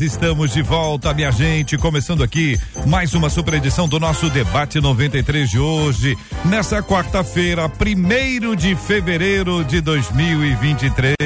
estamos de volta, minha gente, começando aqui mais uma super edição do nosso debate 93 de hoje, nessa quarta-feira, primeiro de fevereiro de 2023.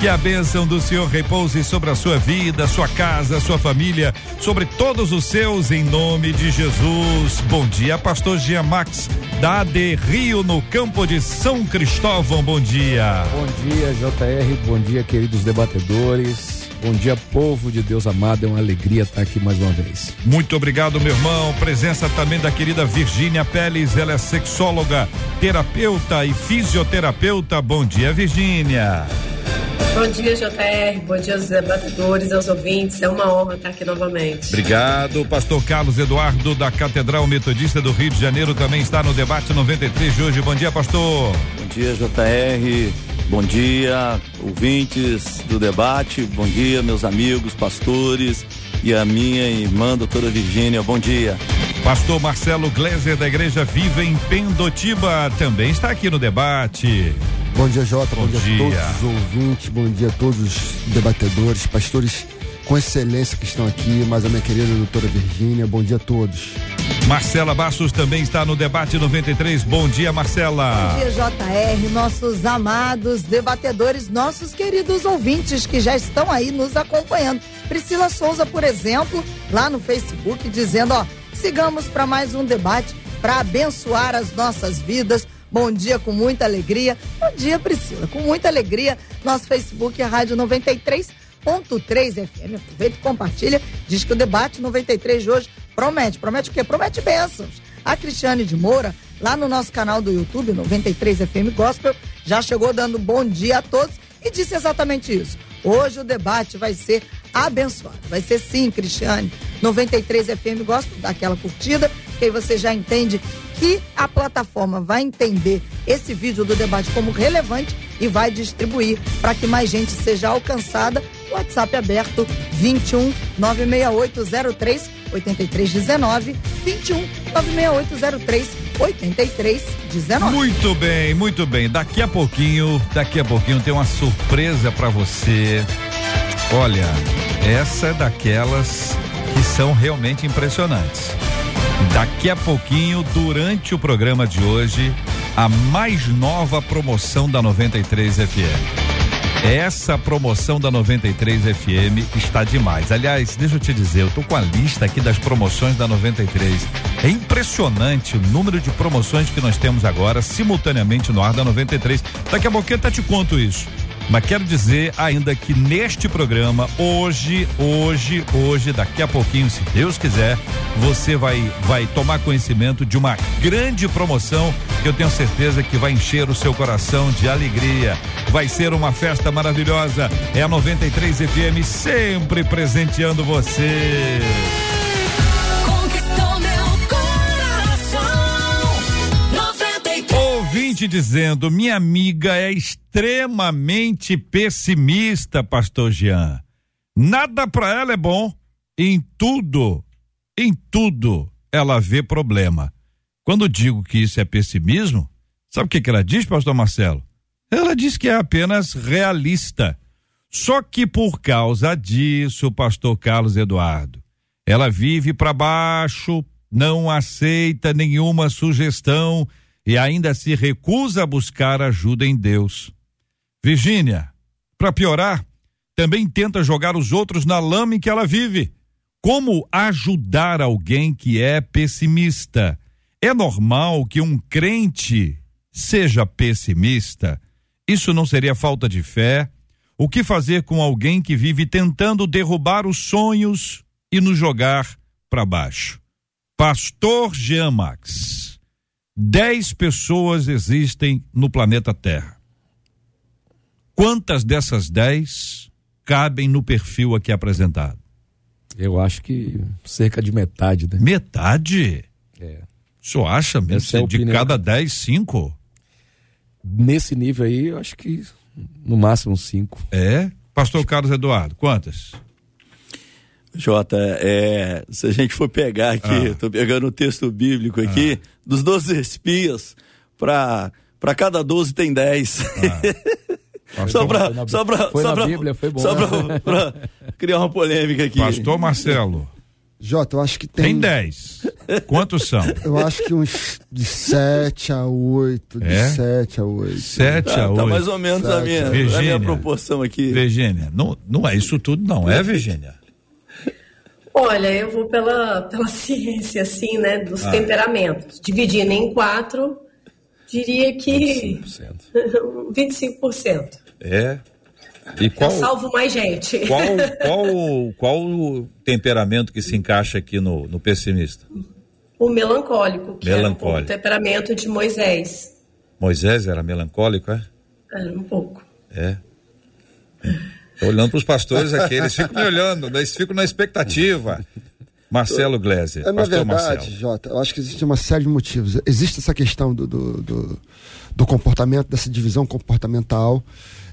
Que a bênção do Senhor repouse sobre a sua vida, sua casa, sua família, sobre todos os seus, em nome de Jesus. Bom dia, Pastor Gia Max, da AD Rio, no campo de São Cristóvão. Bom dia. Bom dia, JR. Bom dia, queridos debatedores. Bom dia, povo de Deus amado. É uma alegria estar aqui mais uma vez. Muito obrigado, meu irmão. Presença também da querida Virgínia Peles. Ela é sexóloga, terapeuta e fisioterapeuta. Bom dia, Virgínia. Bom dia, JR. Bom dia aos debatedores, aos ouvintes. É uma honra estar aqui novamente. Obrigado. Pastor Carlos Eduardo, da Catedral Metodista do Rio de Janeiro, também está no debate 93 de hoje. Bom dia, pastor. Bom dia, JR. Bom dia, ouvintes do debate. Bom dia, meus amigos, pastores e a minha irmã, doutora Virgínia. Bom dia. Pastor Marcelo Gleiser, da Igreja Viva em Pendotiba, também está aqui no debate. Bom dia, Jota. Bom, bom dia, dia, a todos os ouvintes, bom dia a todos os debatedores, pastores com excelência que estão aqui, mas a minha querida doutora Virgínia, bom dia a todos. Marcela Bassos também está no debate 93. Bom dia, Marcela. Bom dia, JR, nossos amados debatedores, nossos queridos ouvintes que já estão aí nos acompanhando. Priscila Souza, por exemplo, lá no Facebook, dizendo: ó, sigamos para mais um debate para abençoar as nossas vidas. Bom dia com muita alegria. Bom dia, Priscila, com muita alegria. Nosso Facebook é Rádio 93.3 FM. Aproveita e compartilha. Diz que o debate 93 de hoje promete. Promete o quê? Promete bênçãos. A Cristiane de Moura, lá no nosso canal do YouTube, 93 FM Gospel, já chegou dando bom dia a todos e disse exatamente isso. Hoje o debate vai ser abençoado. Vai ser sim, Cristiane. 93 FM Gospel, dá aquela curtida, que aí você já entende que a plataforma vai entender esse vídeo do debate como relevante e vai distribuir para que mais gente seja alcançada. WhatsApp aberto 21 96803 8319 21 96803 8319. Muito bem, muito bem. Daqui a pouquinho, daqui a pouquinho tem uma surpresa para você. Olha, essa é daquelas que são realmente impressionantes. Daqui a pouquinho, durante o programa de hoje, a mais nova promoção da 93 FM. Essa promoção da 93 FM está demais. Aliás, deixa eu te dizer, eu tô com a lista aqui das promoções da 93. É impressionante o número de promoções que nós temos agora simultaneamente no ar da 93. Daqui a pouquinho até te conto isso. Mas quero dizer ainda que neste programa, hoje, hoje, hoje, daqui a pouquinho, se Deus quiser, você vai, vai tomar conhecimento de uma grande promoção que eu tenho certeza que vai encher o seu coração de alegria. Vai ser uma festa maravilhosa. É a 93 FM sempre presenteando você. Dizendo, minha amiga é extremamente pessimista, pastor Jean. Nada para ela é bom. Em tudo, em tudo, ela vê problema. Quando digo que isso é pessimismo, sabe o que, que ela diz, pastor Marcelo? Ela diz que é apenas realista. Só que por causa disso, pastor Carlos Eduardo, ela vive para baixo, não aceita nenhuma sugestão e ainda se recusa a buscar ajuda em Deus. Virgínia, para piorar, também tenta jogar os outros na lama em que ela vive. Como ajudar alguém que é pessimista? É normal que um crente seja pessimista? Isso não seria falta de fé? O que fazer com alguém que vive tentando derrubar os sonhos e nos jogar para baixo? Pastor Jean Max. Dez pessoas existem no planeta Terra. Quantas dessas dez cabem no perfil aqui apresentado? Eu acho que cerca de metade, né? Metade? É. O senhor acha mesmo? É de cada 10, 5? Nesse nível aí, eu acho que no máximo cinco. É? Pastor Carlos Eduardo, quantas? Jota, é, se a gente for pegar aqui, Ah. tô pegando o texto bíblico aqui, dos 12 espias, para para cada 12 tem 10. só Pastor, para só pra, foi só pra- Bíblia, foi bom, Só né? pra, pra criar uma polêmica aqui. Pastor Marcelo, Jota, eu acho que tem. tem 10. Quantos são? Eu acho que uns de 7 a 8, de É? 7 a 8. 7 Tá, a tá 8. mais ou menos a minha, a minha proporção aqui. Virgínia, não, não é isso tudo, não, é, Virgínia? Olha, eu vou pela, pela ciência, assim, né, dos temperamentos. Dividindo em quatro, diria que 25%. É. E Eu salvo mais gente. qual, qual, qual o temperamento que se encaixa aqui no, no pessimista? O melancólico, que um pouco o Melancólico. temperamento de Moisés. Moisés era melancólico, é? Era um pouco. É. Olhando para os pastores aqui, eles ficam me olhando, eles ficam na expectativa. Marcelo Gleiser, É, na pastor verdade, Marcelo. Jota, eu acho que existe uma série de motivos. Existe essa questão do, do, do, do comportamento, dessa divisão comportamental,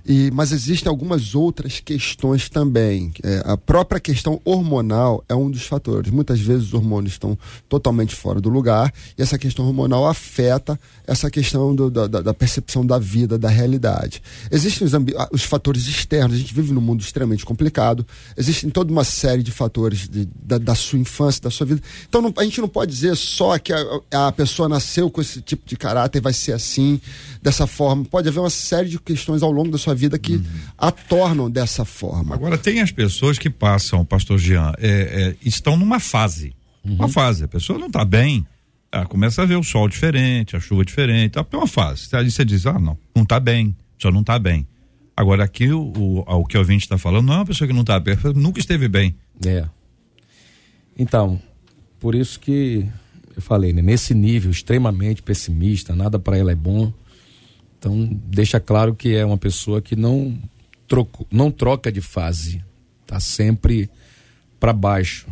e, mas existem algumas outras questões também. É, a própria questão hormonal é um dos fatores. Muitas vezes os hormônios estão totalmente fora do lugar, e essa questão hormonal afeta essa questão do- da, da- percepção da vida, da realidade. Existem os, os fatores externos, a gente vive num mundo extremamente complicado, existem toda uma série de fatores de- da, da sua infância, da sua vida. Então não- a gente não pode dizer só que a, a pessoa nasceu com esse tipo de caráter vai ser assim, dessa forma. Pode haver uma série de questões ao longo da sua vida que a tornam dessa forma. Agora, tem as pessoas que passam, pastor Jean, é, é, estão numa fase. Uma fase. A pessoa não está bem, ela começa a ver o sol diferente, a chuva diferente. É uma fase. Aí você diz, ah, não, não está bem, só não está bem. Agora, aqui o, o, o que o ouvinte está falando não é uma pessoa que não está bem, nunca esteve bem. É. Então, por isso que eu falei, né? Nesse nível extremamente pessimista, nada para ela é bom. Então, deixa claro que é uma pessoa que não troco, não troca de fase, tá sempre para baixo.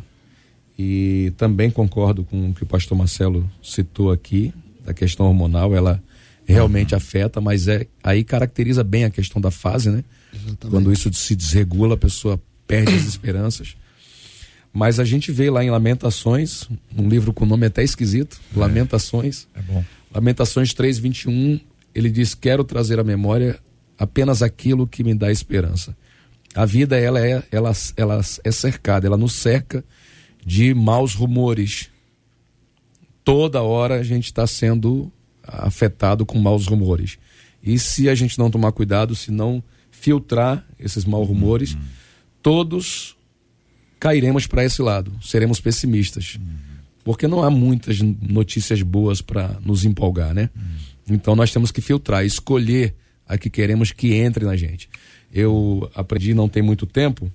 E também concordo com o que o pastor Marcelo citou aqui, da questão hormonal, ela realmente afeta, mas é aí caracteriza bem a questão da fase, né? Quando isso se desregula, a pessoa perde as esperanças. Mas a gente vê lá em Lamentações, um livro com nome até esquisito, Lamentações. É bom. Lamentações 3:21, ele diz: "Quero trazer à memória apenas aquilo que me dá esperança". A vida ela é ela, ela é cercada, ela nos cerca de maus rumores. Toda hora a gente está sendo afetado com maus rumores. E se a gente não tomar cuidado, se não filtrar esses maus rumores, todos cairemos para esse lado, seremos pessimistas. Porque não há muitas notícias boas para nos empolgar, né? Então nós temos que filtrar, escolher a que queremos que entre na gente. Eu aprendi não tem muito tempo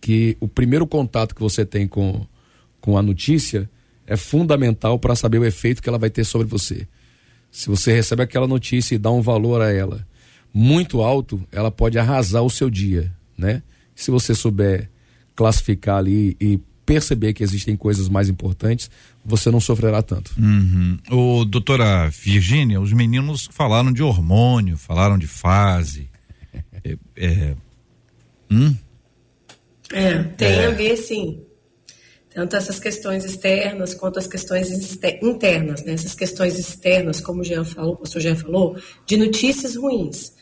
que o primeiro contato que você tem com, com a notícia é fundamental para saber o efeito que ela vai ter sobre você. Se você recebe aquela notícia e dá um valor a ela muito alto, ela pode arrasar o seu dia, né? Se você souber classificar ali e perceber que existem coisas mais importantes, você não sofrerá tanto. Uhum. O doutora Virgínia, os meninos falaram de hormônio, falaram de fase. É, é, hum? É, tem É. a ver, sim. Tanto essas questões externas quanto as questões internas, né? Essas questões externas, como o Jean falou, o pastor Jean falou, de notícias ruins.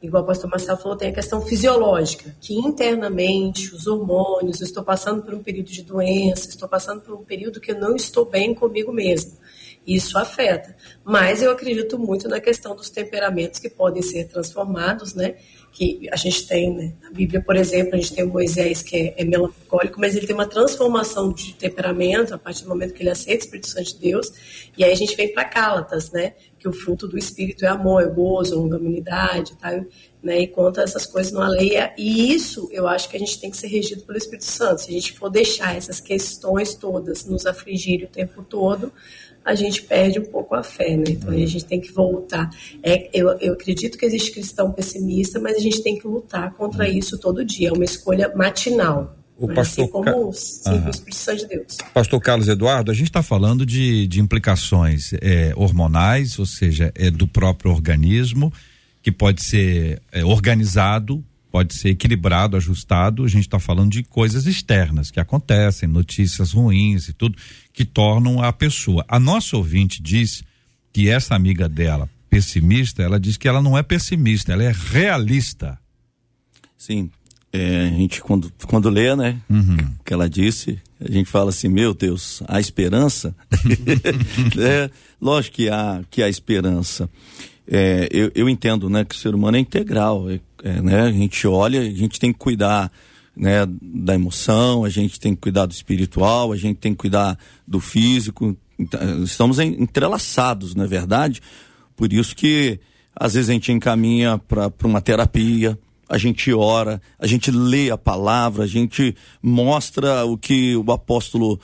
Igual o pastor Marcelo falou, tem a questão fisiológica, que internamente, os hormônios, estou passando por um período de doença, estou passando por um período que eu não estou bem comigo mesmo. Isso afeta. Mas eu acredito muito na questão dos temperamentos que podem ser transformados, né? Que a gente tem, né? Na Bíblia, por exemplo, a gente tem o Moisés que é, é melancólico, mas ele tem uma transformação de temperamento a partir do momento que ele aceita o Espírito Santo de Deus. E aí a gente vem para Cálatas, né? Que o fruto do Espírito é amor, é gozo, longanimidade, tá? né, e conta essas coisas numa lei. E isso eu acho que a gente tem que ser regido pelo Espírito Santo. Se a gente for deixar essas questões todas nos afligirem o tempo todo, a gente perde um pouco a fé, né? Então a gente tem que voltar. É, eu, eu acredito que existe cristão pessimista, mas a gente tem que lutar contra hum. isso todo dia. É uma escolha matinal. O pastor assim como Ca... de Deus. Pastor Carlos Eduardo, a gente está falando de, de implicações é, hormonais, ou seja, é do próprio organismo, que pode ser é, organizado, pode ser equilibrado, ajustado. A gente está falando de coisas externas que acontecem, notícias ruins e tudo, que tornam a pessoa. A nossa ouvinte diz que essa amiga dela, pessimista, ela diz que ela não é pessimista, ela é realista. Sim, é, a gente quando, quando lê, né, uhum. o que ela disse, a gente fala assim, meu Deus, há esperança? é, lógico que há, que há esperança. É, eu, eu entendo, né, que o ser humano é integral, é, né, a gente olha, a gente tem que cuidar, né, da emoção, a gente tem que cuidar do espiritual, a gente tem que cuidar do físico, então, estamos entrelaçados, não é verdade? Por isso que às vezes a gente encaminha para uma terapia, a gente ora, a gente lê a palavra, a gente mostra o que o apóstolo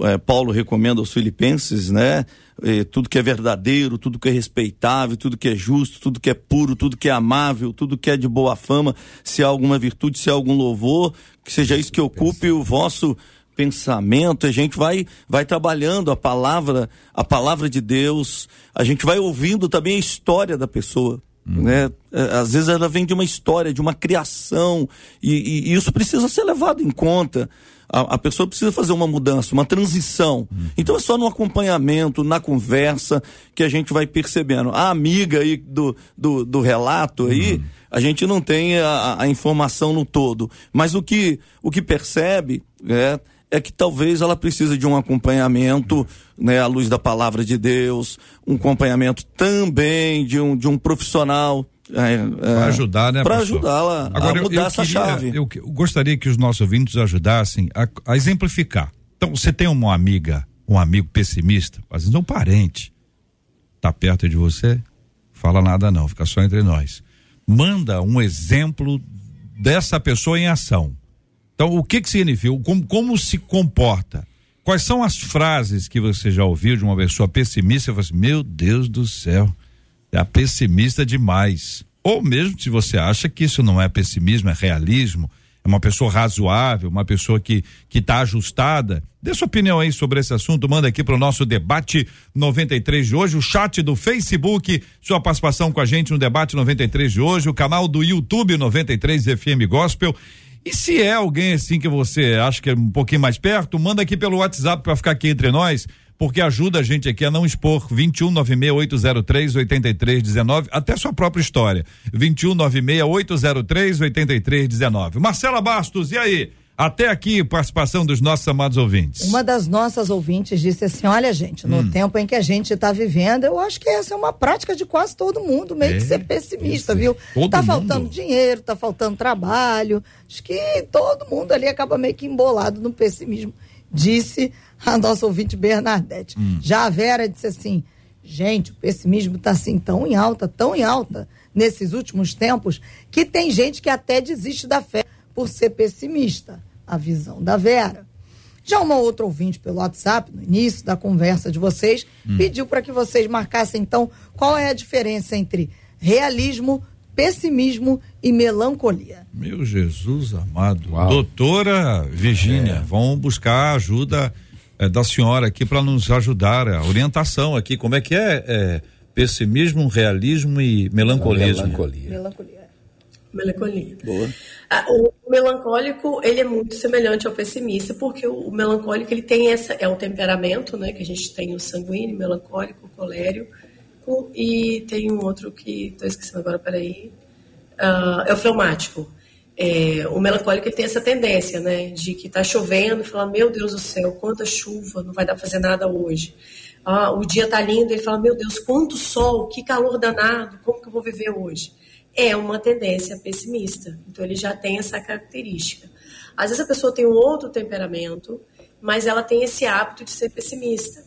é, Paulo recomenda aos filipenses, né? É, tudo que é verdadeiro, tudo que é respeitável, tudo que é justo, tudo que é puro, tudo que é amável, tudo que é de boa fama, se há alguma virtude, se há algum louvor, que seja isso que ocupe o vosso pensamento, a gente vai vai trabalhando a palavra, a palavra de Deus, a gente vai ouvindo também a história da pessoa. Uhum. Né? É, às vezes ela vem de uma história, de uma criação, e, e, e isso precisa ser levado em conta. A, a, pessoa precisa fazer uma mudança, uma transição. Uhum. Então é só no acompanhamento, na conversa, que a gente vai percebendo. A amiga aí do, do, do relato aí, uhum. a gente não tem a, a, informação no todo. Mas o que, o que percebe é é que talvez ela precise de um acompanhamento, né, à luz da palavra de Deus, um acompanhamento também de um, de um profissional. É, é, para ajudar, né? Para ajudá-la a mudar eu, eu essa queria, chave. Eu, eu, gostaria que os nossos ouvintes ajudassem a, a, exemplificar. Então, você tem uma amiga, um amigo pessimista, às vezes um parente, tá perto de você, fala nada não, fica só entre nós. Manda um exemplo dessa pessoa em ação então, o que que significa? Como, como se comporta? Quais são as frases que você já ouviu de uma pessoa pessimista? Você fala assim, meu Deus do céu, é pessimista demais. Ou mesmo se você acha que isso não é pessimismo, é realismo, é uma pessoa razoável, uma pessoa que que está ajustada. Dê sua opinião aí sobre esse assunto, manda aqui para o nosso debate 93 de hoje, o chat do Facebook, sua participação com a gente no debate 93 de hoje, o canal do YouTube 93 FM Gospel e se é alguém assim que você acha que é um pouquinho mais perto, manda aqui pelo WhatsApp para ficar aqui entre nós, porque ajuda a gente aqui a não expor 21 803 8319, até sua própria história. 21 803 8319. Marcela Bastos, e aí? Até aqui, participação dos nossos amados ouvintes. Uma das nossas ouvintes disse assim: olha, gente, no hum. tempo em que a gente está vivendo, eu acho que essa é uma prática de quase todo mundo, meio é, que ser pessimista, viu? Todo tá mundo. faltando dinheiro, tá faltando trabalho. Acho que todo mundo ali acaba meio que embolado no pessimismo, disse a nossa ouvinte Bernadette. Hum. Já a Vera disse assim: gente, o pessimismo está assim tão em alta, tão em alta nesses últimos tempos, que tem gente que até desiste da fé por ser pessimista a visão da Vera. Já uma outra ouvinte pelo WhatsApp, no início da conversa de vocês, hum. pediu para que vocês marcassem então qual é a diferença entre realismo, pessimismo e melancolia. Meu Jesus amado. Uau. Doutora Virgínia, é. vamos buscar ajuda é, da senhora aqui para nos ajudar, a orientação aqui. Como é que é? é pessimismo, realismo e melancolismo? Melancolia. Melancolia. Melancolia. Boa. Ah, o melancólico, ele é muito semelhante ao pessimista, porque o, o, melancólico, ele tem essa, é o temperamento, né, que a gente tem o sanguíneo, melancólico, colérico, e tem um outro que, estou esquecendo agora, peraí, uh, é o fleumático. É, o melancólico ele tem essa tendência, né, de que está chovendo, e fala, meu Deus do céu, quanta chuva, não vai dar para fazer nada hoje. Ah, o dia está lindo, ele fala, meu Deus, quanto sol, que calor danado, como que eu vou viver hoje? é uma tendência pessimista. Então, ele já tem essa característica. Às vezes a pessoa tem um outro temperamento, mas ela tem esse hábito de ser pessimista.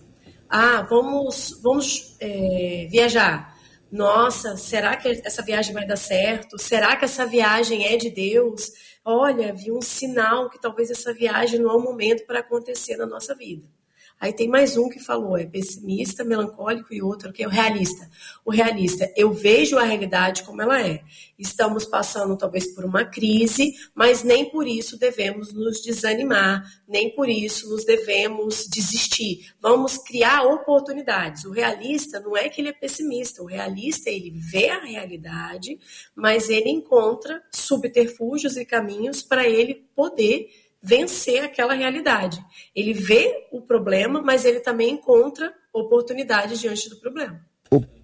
Ah, vamos, vamos é, viajar. Nossa, será que essa viagem vai dar certo? Será que essa viagem é de Deus? Olha, vi um sinal que talvez essa viagem não é o momento para acontecer na nossa vida. Aí tem mais um que falou, é pessimista, melancólico e outro que é o realista. O realista, eu vejo a realidade como ela é. Estamos passando talvez por uma crise, mas nem por isso devemos nos desanimar, nem por isso nos devemos desistir. Vamos criar oportunidades. O realista não é que ele é pessimista, o realista ele vê a realidade, mas ele encontra subterfúgios e caminhos para ele poder vencer aquela realidade. Ele vê o problema, mas ele também encontra oportunidades diante do problema.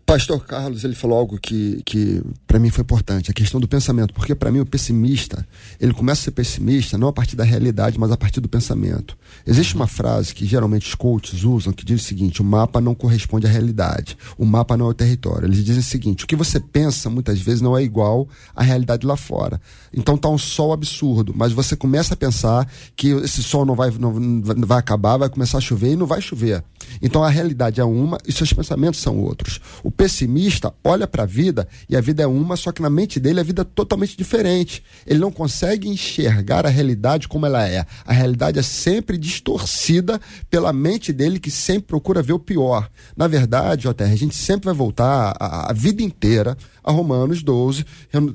Pastor Carlos, ele falou algo que, que para mim foi importante, a questão do pensamento, porque para mim o pessimista, ele começa a ser pessimista não a partir da realidade, mas a partir do pensamento. Existe uma frase que geralmente os coaches usam que diz o seguinte: o mapa não corresponde à realidade, o mapa não é o território. Eles dizem o seguinte: o que você pensa muitas vezes não é igual à realidade lá fora. Então tá um sol absurdo, mas você começa a pensar que esse sol não vai, não, vai acabar, vai começar a chover e não vai chover. Então a realidade é uma e seus pensamentos são outros. O pessimista olha para a vida e a vida é uma, só que na mente dele a vida é totalmente diferente. Ele não consegue enxergar a realidade como ela é. A realidade é sempre distorcida pela mente dele que sempre procura ver o pior. Na verdade, Oter, a gente sempre vai voltar a, a vida inteira a Romanos 12,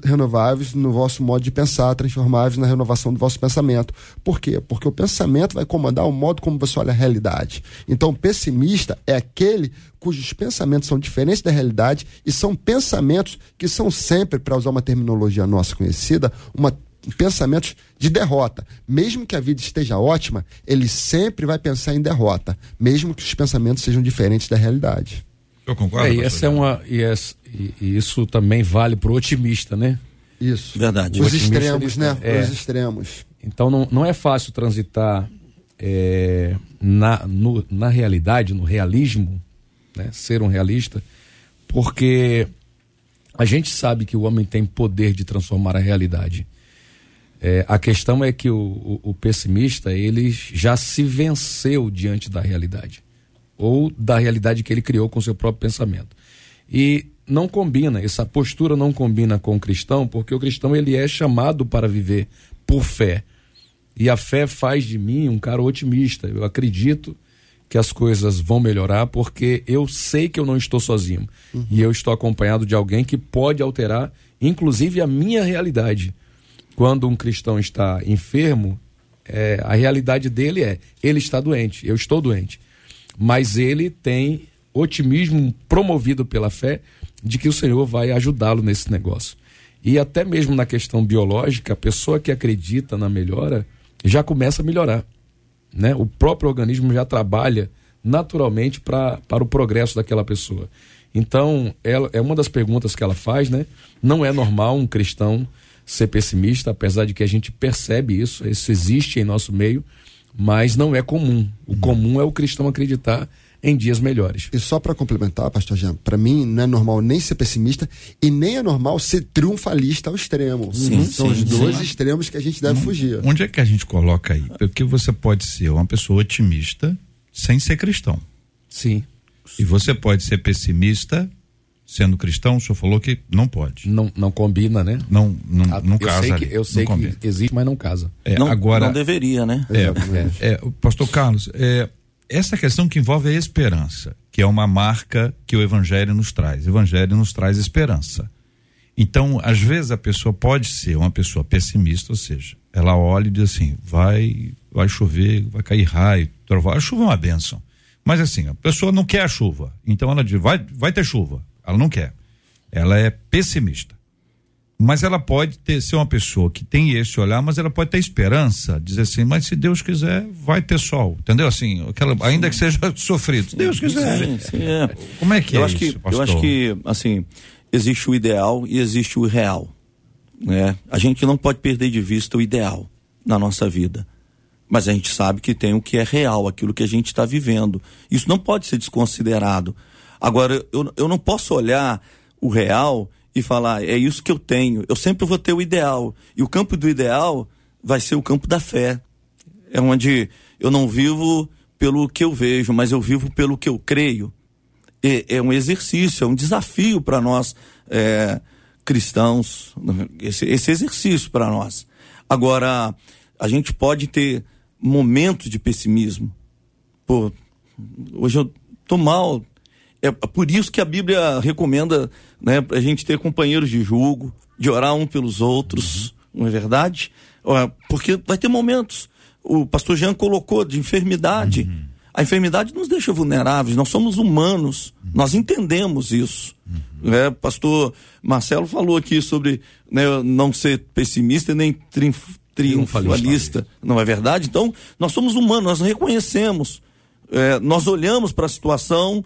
renováveis no vosso modo de pensar, transformáveis na renovação do vosso pensamento. Por quê? Porque o pensamento vai comandar o modo como você olha a realidade. Então, o pessimista é aquele cujos pensamentos são diferentes da realidade e são pensamentos que são sempre, para usar uma terminologia nossa conhecida, uma pensamentos de derrota. Mesmo que a vida esteja ótima, ele sempre vai pensar em derrota, mesmo que os pensamentos sejam diferentes da realidade. Eu concordo. É, e essa é uma e, essa, e, e, isso também vale para o otimista, né? Isso. Verdade. Os extremos, né? É. Os extremos. Então não, não é fácil transitar é, na, no, na realidade, no realismo, né? ser um realista, porque a gente sabe que o homem tem poder de transformar a realidade. É, a questão é que o, o, o pessimista ele já se venceu diante da realidade ou da realidade que ele criou com seu próprio pensamento. E não combina, essa postura não combina com o cristão, porque o cristão ele é chamado para viver por fé. E a fé faz de mim um cara otimista. Eu acredito que as coisas vão melhorar porque eu sei que eu não estou sozinho. Uhum. E eu estou acompanhado de alguém que pode alterar, inclusive, a minha realidade. Quando um cristão está enfermo, é, a realidade dele é: ele está doente, eu estou doente mas ele tem otimismo promovido pela fé de que o Senhor vai ajudá-lo nesse negócio. E até mesmo na questão biológica, a pessoa que acredita na melhora já começa a melhorar. Né? O próprio organismo já trabalha naturalmente pra, para o progresso daquela pessoa. Então, ela, é uma das perguntas que ela faz, né? Não é normal um cristão ser pessimista, apesar de que a gente percebe isso, isso existe em nosso meio, mas não é comum. O comum é o cristão acreditar em dias melhores. E só para complementar, pastor Jean, para mim não é normal nem ser pessimista e nem é normal ser triunfalista ao extremo. Sim, uhum. São sim, os dois sim. extremos que a gente deve fugir. Onde é que a gente coloca aí? Porque você pode ser uma pessoa otimista sem ser cristão. Sim. E você pode ser pessimista sendo cristão, o senhor falou que não pode. Não, não combina, né? Não, não, ah, não eu casa. Sei que, eu sei que existe, mas não casa. É, não, agora, não deveria, né? É, é, é, pastor Carlos, é, essa questão que envolve a esperança, que é uma marca que o Evangelho nos traz. O Evangelho nos traz esperança. Então, às vezes a pessoa pode ser uma pessoa pessimista, ou seja, ela olha e diz assim: vai, vai chover, vai cair raio, trovão. A chuva é uma bênção. Mas assim, a pessoa não quer a chuva. Então ela diz: vai, vai ter chuva. Ela não quer. Ela é pessimista. Mas ela pode ter, ser uma pessoa que tem esse olhar, mas ela pode ter esperança, dizer assim, mas se Deus quiser, vai ter sol. Entendeu? Assim, aquela, ainda que seja sofrido. Se Deus quiser. Sim, sim, é. Como é que eu é acho isso, que, pastor? Eu acho que, assim, existe o ideal e existe o real. Né? A gente não pode perder de vista o ideal na nossa vida. Mas a gente sabe que tem o que é real, aquilo que a gente está vivendo. Isso não pode ser desconsiderado. Agora, eu, eu não posso olhar o real e falar, é isso que eu tenho. Eu sempre vou ter o ideal. E o campo do ideal vai ser o campo da fé. É onde eu não vivo pelo que eu vejo, mas eu vivo pelo que eu creio. é, é, um exercício, é um desafio para nós é, cristãos, esse, esse exercício para nós. Agora, a gente pode ter momentos de pessimismo. Pô, hoje eu tô mal. É por isso que a Bíblia recomenda né, a gente ter companheiros de julgo, de orar um pelos outros, uhum. não é verdade? Porque vai ter momentos. O pastor Jean colocou de enfermidade. Uhum. A enfermidade nos deixa vulneráveis, nós somos humanos, uhum. nós entendemos isso. Uhum. Né? Pastor Marcelo falou aqui sobre né, não ser pessimista nem triunf, triunfalista, não é verdade? Então, nós somos humanos, nós reconhecemos, é, nós olhamos para a situação,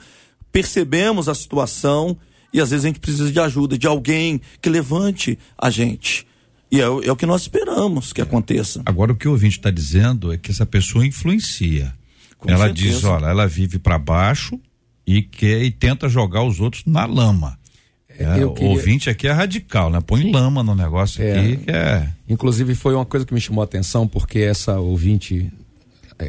percebemos a situação e às vezes a gente precisa de ajuda, de alguém que levante a gente. E é, é o que nós esperamos que aconteça. Agora, o que o ouvinte está dizendo é que essa pessoa influencia. Com ela certeza. diz, olha, ela vive para baixo e quer e tenta jogar os outros na lama. É, o queria... ouvinte aqui é radical, né? Põe lama no negócio é, aqui que é. Inclusive foi uma coisa que me chamou a atenção porque essa ouvinte é,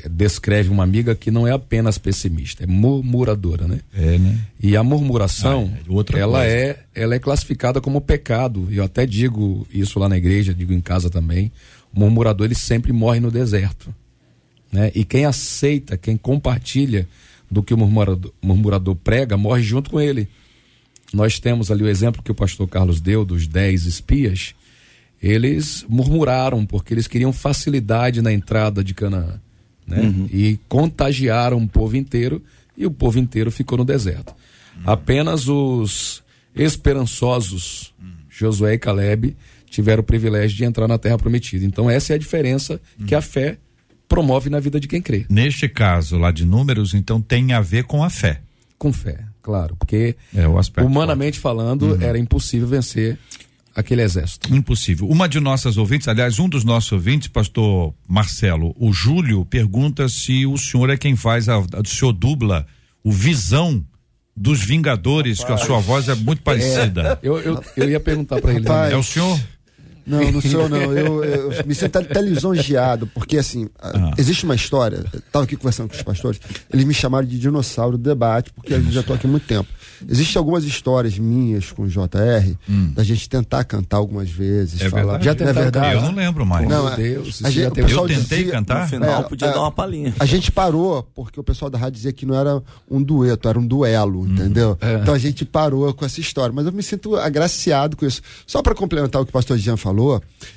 descreve uma amiga que não é apenas pessimista, é murmuradora, né? É, né? E a murmuração, ah, é ela coisa. é, ela é classificada como pecado. Eu até digo isso lá na igreja, digo em casa também. O murmurador ele sempre morre no deserto. Né? E quem aceita, quem compartilha do que o murmurador, murmurador prega, morre junto com ele. Nós temos ali o exemplo que o pastor Carlos deu dos dez espias. Eles murmuraram porque eles queriam facilidade na entrada de Canaã. Né? Uhum. E contagiaram o povo inteiro e o povo inteiro ficou no deserto. Uhum. Apenas os esperançosos, Josué e Caleb, tiveram o privilégio de entrar na terra prometida. Então, essa é a diferença que a fé promove na vida de quem crê. Neste caso lá de números, então tem a ver com a fé. Com fé, claro, porque é, humanamente falando uhum. era impossível vencer aquele exército. Impossível. Uma de nossas ouvintes, aliás, um dos nossos ouvintes, pastor Marcelo, o Júlio, pergunta se o senhor é quem faz, a, a, o senhor dubla o Visão dos Vingadores, Rapaz. que a sua voz é muito parecida. É, eu, eu, eu, ia perguntar para ele. Rapaz, é o senhor? Não, não sou não. Eu, eu me sinto até lisonjeado, porque assim, ah. existe uma história, estava aqui conversando com os pastores, eles me chamaram de dinossauro do debate, porque eu já estou aqui há muito tempo. Existem algumas histórias minhas com o JR, hum. da gente tentar cantar algumas vezes, é falar. Já é verdade? Eu não lembro mais. Não, Meu Deus, a gente, eu tentei dizia, cantar? No final é, podia é, dar uma palhinha. A gente parou, porque o pessoal da rádio dizia que não era um dueto, era um duelo, hum. entendeu? É. Então a gente parou com essa história. Mas eu me sinto agraciado com isso. Só para complementar o que o pastor Jean falou,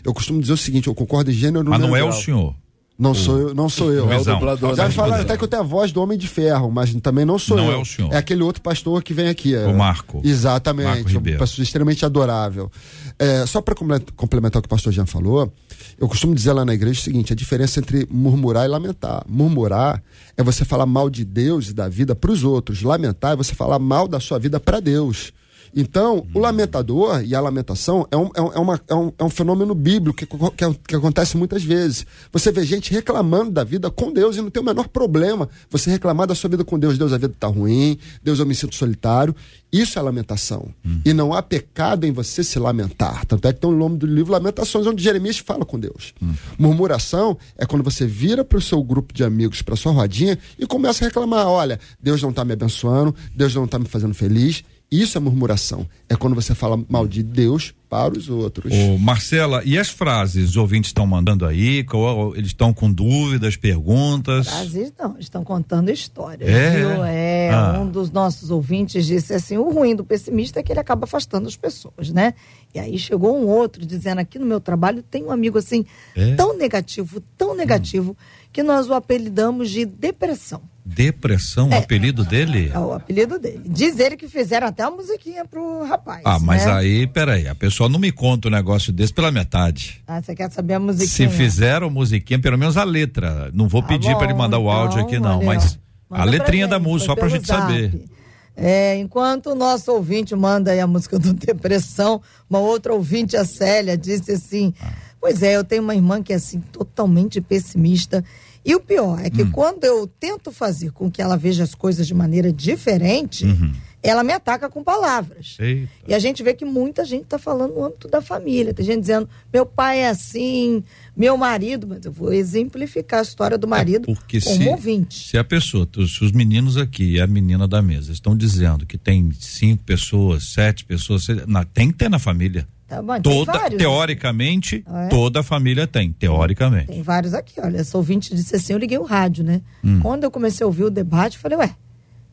eu costumo dizer o seguinte: eu concordo em gênero Mas não é o senhor. Não sou eu, não sou eu. É o dublador. Já falaram até que eu tenho a voz do Homem de Ferro, mas também não sou não eu. Não é o senhor. É aquele outro pastor que vem aqui. É... O Marco. Exatamente. Marco um pastor extremamente adorável. É, só para complementar o que o pastor Jean falou, eu costumo dizer lá na igreja o seguinte: a diferença entre murmurar e lamentar. Murmurar é você falar mal de Deus e da vida para os outros. Lamentar é você falar mal da sua vida para Deus. Então, o lamentador e a lamentação é um, é, é uma, é, um, é um fenômeno bíblico que, que, que, acontece muitas vezes. Você vê gente reclamando da vida com Deus e não tem o menor problema você reclamar da sua vida com Deus. Deus, a vida está ruim, Deus, eu me sinto solitário. Isso é lamentação. Hum. E não há pecado em você se lamentar. Tanto é que tem o nome do livro Lamentações, onde Jeremias fala com Deus. Hum. Murmuração é quando você vira para o seu grupo de amigos, para sua rodinha, e começa a reclamar: olha, Deus não está me abençoando, Deus não está me fazendo feliz. Isso é murmuração. É quando você fala mal de Deus para os outros. Ô, Marcela, e as frases? Os ouvintes estão mandando aí? Eles estão com dúvidas, perguntas? Frases não, estão contando histórias. É, viu? é ah. um dos nossos ouvintes disse assim: o ruim do pessimista é que ele acaba afastando as pessoas, né? E aí chegou um outro dizendo: aqui no meu trabalho tem um amigo assim, é? tão negativo, tão negativo, hum. que nós o apelidamos de depressão. Depressão, é, o apelido dele? É o apelido dele. Diz ele que fizeram até uma musiquinha pro rapaz. Ah, mas né? aí, peraí, a pessoa não me conta um negócio desse pela metade. Ah, você quer saber a musiquinha? Se fizeram musiquinha, pelo menos a letra. Não vou ah, pedir para ele mandar o áudio então, aqui, não, mas a letrinha da música, só pra gente zap. saber. É, enquanto o nosso ouvinte manda aí a música do Depressão, uma outra ouvinte, a Célia, disse assim: Pois é, eu tenho uma irmã que é assim, totalmente pessimista. E o pior é que Hum. quando eu tento fazer com que ela veja as coisas de maneira diferente, ela me ataca com palavras. Uhum. Eita. E a gente vê que muita gente está falando no âmbito da família. Tem gente dizendo, meu pai é assim, meu marido. Mas eu vou exemplificar a história do marido É, Porque como se, ouvinte. se a pessoa, se os meninos aqui e a menina da mesa estão dizendo que tem cinco pessoas, sete pessoas, na- tem que ter na família. Tá bom, tem Toda, vários, né? teoricamente, Ah, é? toda a família tem, teoricamente. Tem vários aqui, olha. Essa ouvinte disse assim: eu liguei o rádio, né? Hum. Quando eu comecei a ouvir o debate, eu falei, ué,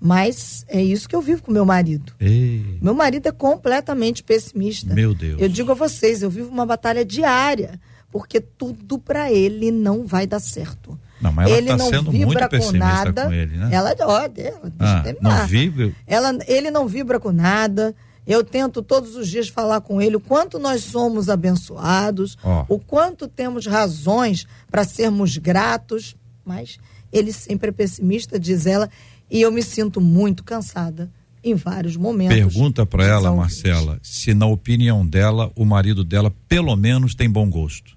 mas é isso que eu vivo com meu marido. Ei, Meu marido é completamente pessimista. Meu Deus. Eu digo a vocês, eu vivo uma batalha diária, porque tudo pra ele não vai dar certo. Não, mas ela ele tá não sendo vibra muito com nada. com ele, né? Ela, ó, deixa Ah, não vibra? Ela, ele não vibra com nada. Eu tento todos os dias falar com ele o quanto nós somos abençoados, Ó. o quanto temos razões para sermos gratos, mas ele sempre é pessimista, diz ela, e eu me sinto muito cansada em vários momentos. Pergunta de ela. Marcela, se na opinião dela, o marido dela pelo menos tem bom gosto.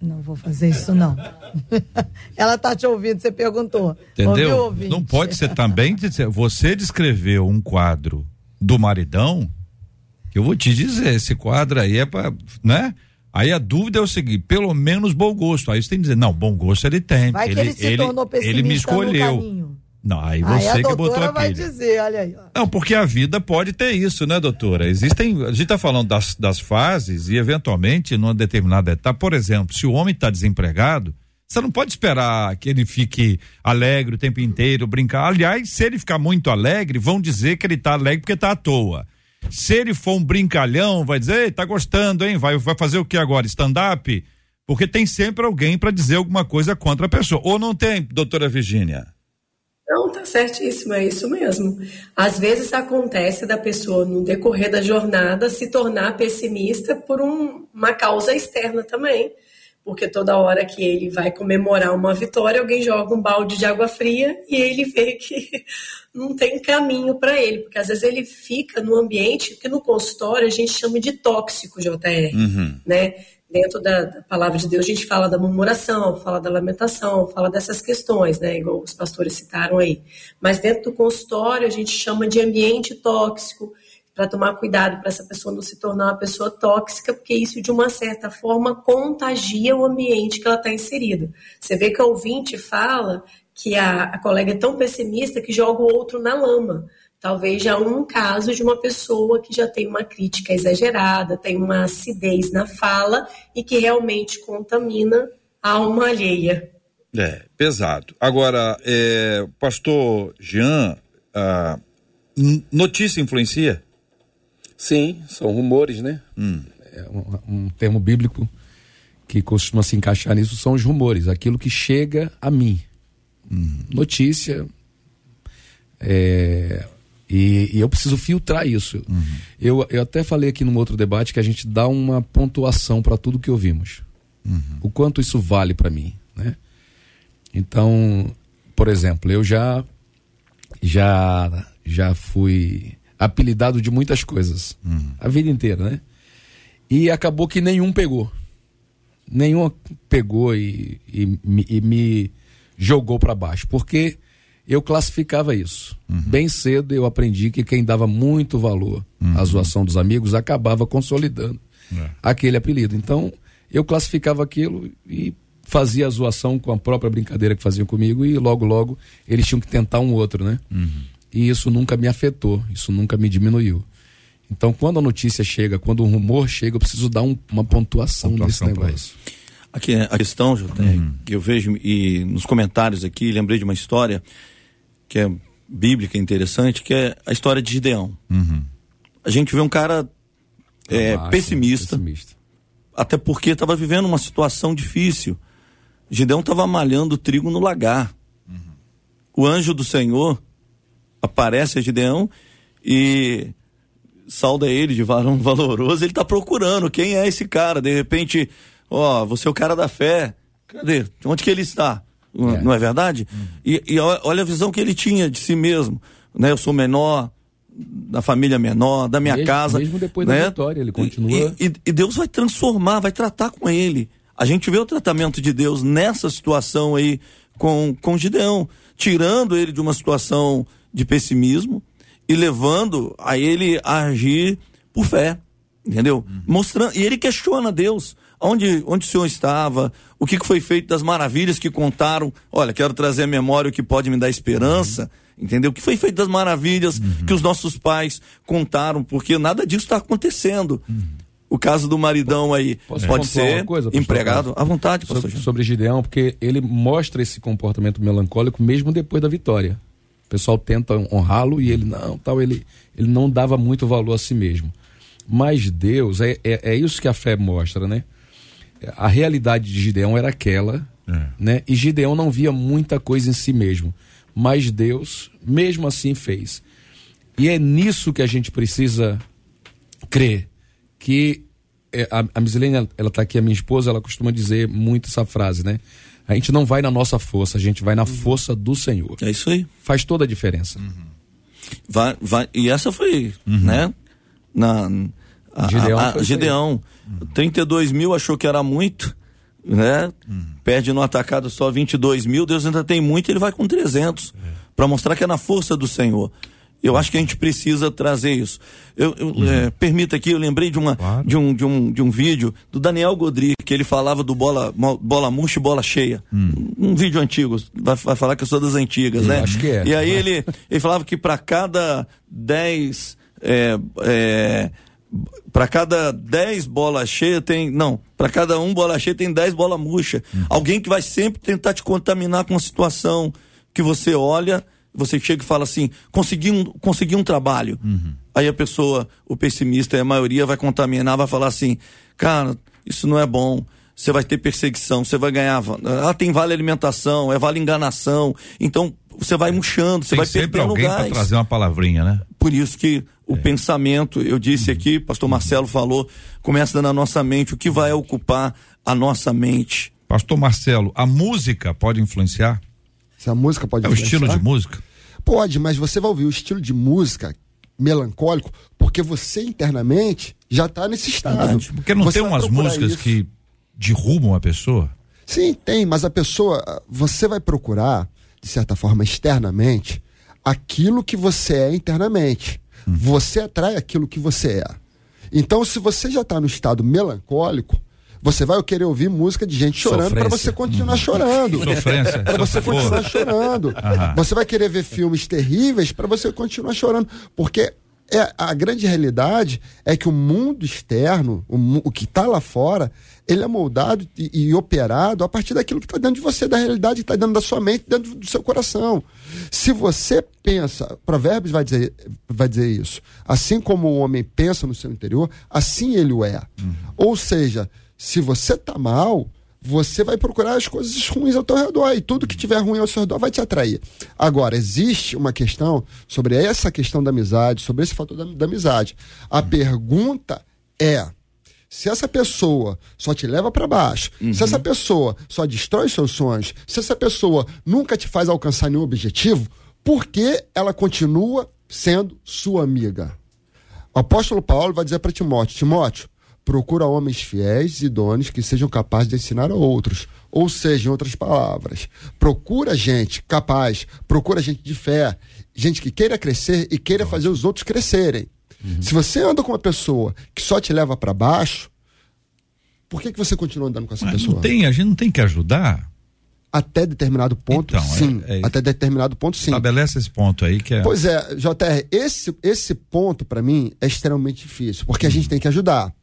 Não vou fazer isso, não. ela tá te ouvindo, você perguntou. Entendeu? Ouviu? Não pode ser também. Você descreveu um quadro do maridão, que eu vou te dizer, esse quadro aí é pra. né? Aí a dúvida é o seguinte: pelo menos bom gosto. Aí você tem que dizer, não, bom gosto ele tem. Vai que ele, se tornou pessimista ele me escolheu. Não, aí Aí você a que botou a vai pilha. dizer, olha aí. Não, porque a vida pode ter isso, né, doutora? Existem. A gente está falando das, das fases e, eventualmente, numa determinada etapa, por exemplo, se o homem está desempregado, você não pode esperar que ele fique alegre o tempo inteiro, brincar. Aliás, se ele ficar muito alegre, vão dizer que ele está alegre porque está à toa. Se ele for um brincalhão, vai dizer, ei, tá gostando, hein? Vai, vai fazer o que agora? Stand-up? Porque tem sempre alguém para dizer alguma coisa contra a pessoa. Ou não tem, doutora Virgínia? Não, tá certíssimo, é isso mesmo. Às vezes acontece da pessoa, no decorrer da jornada, se tornar pessimista por um- uma causa externa também. Porque toda hora que ele vai comemorar uma vitória, alguém joga um balde de água fria e ele vê que não tem caminho para ele. Porque às vezes ele fica no ambiente que no consultório a gente chama de tóxico, JR. Né? Dentro da, da palavra de Deus, a gente fala da murmuração, fala da lamentação, fala dessas questões, né? Igual os pastores citaram aí. Mas dentro do consultório, a gente chama de ambiente tóxico, para tomar cuidado para essa pessoa não se tornar uma pessoa tóxica, porque isso, de uma certa forma, contagia o ambiente que ela está inserida. Você vê que o ouvinte fala que a, a colega é tão pessimista que joga o outro na lama. Talvez já um caso de uma pessoa que já tem uma crítica exagerada, tem uma acidez na fala e que realmente contamina a alma alheia. É, pesado. Agora, é, pastor Jean, ah, n- notícia influencia? Sim, são rumores, né? É um, um termo bíblico que costuma se encaixar nisso são os rumores, aquilo que chega a mim. Notícia. é, e, e eu preciso filtrar isso. Eu, eu até falei aqui num outro debate que a gente dá uma pontuação para tudo que ouvimos. O quanto isso vale para mim, né? Então, por exemplo, eu já já já fui apelidado de muitas coisas a vida inteira, né? E acabou que nenhum pegou. Nenhum pegou e, e, me- e me jogou para baixo, porque eu classificava isso. Bem cedo eu aprendi que quem dava muito valor à zoação dos amigos acabava consolidando aquele apelido. Então, eu classificava aquilo e fazia a zoação com a própria brincadeira que faziam comigo e logo, logo eles tinham que tentar um outro, né? E isso nunca me afetou, isso nunca me diminuiu. Então, quando a notícia chega, quando um rumor chega, eu preciso dar um- uma pontuação, Pontuação nesse negócio. Aqui a questão, JR, que eu vejo e nos comentários aqui, lembrei de uma história que é bíblica interessante, que é a história de Gideão. A gente vê um cara é, Baixo, pessimista, pessimista. até porque estava vivendo uma situação difícil. Gideão estava malhando trigo no lagar. O anjo do Senhor aparece a Gideão e salda ele de varão valoroso. Ele está procurando quem é esse cara. De repente, ó, você é o cara da fé. Cadê? Onde que ele está? Não é verdade? E, e ó- olha a visão que ele tinha de si mesmo. Né? Eu sou menor da família menor, da minha mesmo, casa. Mesmo depois né? da vitória, ele continua. E, e, e, Deus vai transformar, vai tratar com ele. A gente vê o tratamento de Deus nessa situação aí com, com Gideão, tirando ele de uma situação de pessimismo e levando a ele a agir por fé. Entendeu? Uhum. Mostrando, e ele questiona Deus. Onde, onde o senhor estava? O que, que foi feito das maravilhas que contaram? Olha, quero trazer a memória o que pode me dar esperança. Uhum. Entendeu? O que foi feito das maravilhas uhum. que os nossos pais contaram, porque nada disso está acontecendo. Uhum. O caso do maridão aí Posso pode ser coisa, empregado à vontade, pastor. Sobre, sobre Gideão, porque ele mostra esse comportamento melancólico mesmo depois da vitória. O pessoal tenta honrá-lo e ele não, tal, ele, ele não dava muito valor a si mesmo. Mas Deus, é, é, é isso que a fé mostra, né? A realidade de Gideão era aquela, é. né? E Gideão não via muita coisa em si mesmo. Mas Deus, mesmo assim, fez. E é nisso que a gente precisa crer. Que é, a, a Misilene, ela está aqui, a minha esposa, ela costuma dizer muito essa frase, né? A gente não vai na nossa força, a gente vai na uhum. força do Senhor. É isso aí. Faz toda a diferença. Uhum. Vai, vai, e essa foi, uhum. né? Na, a, Gideão, a, a, Gideão 32 mil achou que era muito, né? Uhum. Perde no atacado só 22 mil, Deus ainda tem muito, ele vai com 300 é. para mostrar que é na força do Senhor. Eu acho que a gente precisa trazer isso. Eu, eu uhum. é, permita aqui, eu lembrei de, uma, claro. de, um, de, um, de um vídeo do Daniel Godri, que ele falava do bola, bola murcha e bola cheia. Hum. Um, vídeo antigo, vai, vai, falar que eu sou das antigas, eu né? Acho que é. E aí ele, ele falava que para cada 10 é, é, para cada 10 bolas cheias tem. Não, para cada um bola cheia tem 10 bola murcha. Uhum. Alguém que vai sempre tentar te contaminar com uma situação que você olha, você chega e fala assim: consegui um, consegui um trabalho. Uhum. Aí a pessoa, o pessimista a maioria vai contaminar, vai falar assim: cara, isso não é bom. Você vai ter perseguição, você vai ganhar. Ah, tem vale alimentação, é vale enganação. Então, você vai murchando, você vai perdendo alguém gás. trazer uma palavrinha, né? Por isso que o é. pensamento, eu disse aqui, pastor Marcelo falou, começa na nossa mente, o que vai ocupar a nossa mente. Pastor Marcelo, a música pode influenciar? Se a música pode é? É o estilo de música? Pode, mas você vai ouvir o estilo de música melancólico, porque você internamente já está nesse estado. Porque não você tem umas músicas isso. que derrubam a pessoa? Sim, tem, mas a pessoa, você vai procurar, de certa forma, externamente, aquilo que você é internamente. Você atrai aquilo que você é. Então, se você já está no estado melancólico, você vai querer ouvir música de gente chorando para você continuar uhum. chorando. Para você continuar chorando. Você vai querer ver filmes terríveis para você continuar chorando. Porque é, a grande realidade é que o mundo externo, o, o que está lá fora, ele é moldado e, e, operado a partir daquilo que está dentro de você, da realidade que está dentro da sua mente, dentro do seu coração. Se você pensa, Provérbios vai dizer, vai dizer isso, assim como o homem pensa no seu interior, assim ele o é. Uhum. Ou seja, se você está mal, você vai procurar as coisas ruins ao teu redor e tudo que tiver ruim ao seu redor vai te atrair. Agora, existe uma questão sobre essa questão da amizade, sobre esse fator da, da amizade. A uhum. pergunta é: se essa pessoa só te leva para baixo, uhum. se essa pessoa só destrói seus sonhos, se essa pessoa nunca te faz alcançar nenhum objetivo, por que ela continua sendo sua amiga? O apóstolo Paulo vai dizer para Timóteo: Timóteo, procura homens fiéis e idôneos que sejam capazes de ensinar a outros. Ou seja, em outras palavras, procura gente capaz, procura gente de fé, gente que queira crescer e queira fazer os outros crescerem. Uhum. Se você anda com uma pessoa que só te leva para baixo, por que, que você continua andando com essa Mas pessoa? Não tem, a gente não tem que ajudar. Até determinado ponto, então, sim. É, é, até determinado ponto, sim. Estabelece esse ponto aí que é. Pois é, JR, esse, esse ponto, para mim, é extremamente difícil, porque a gente tem que ajudar.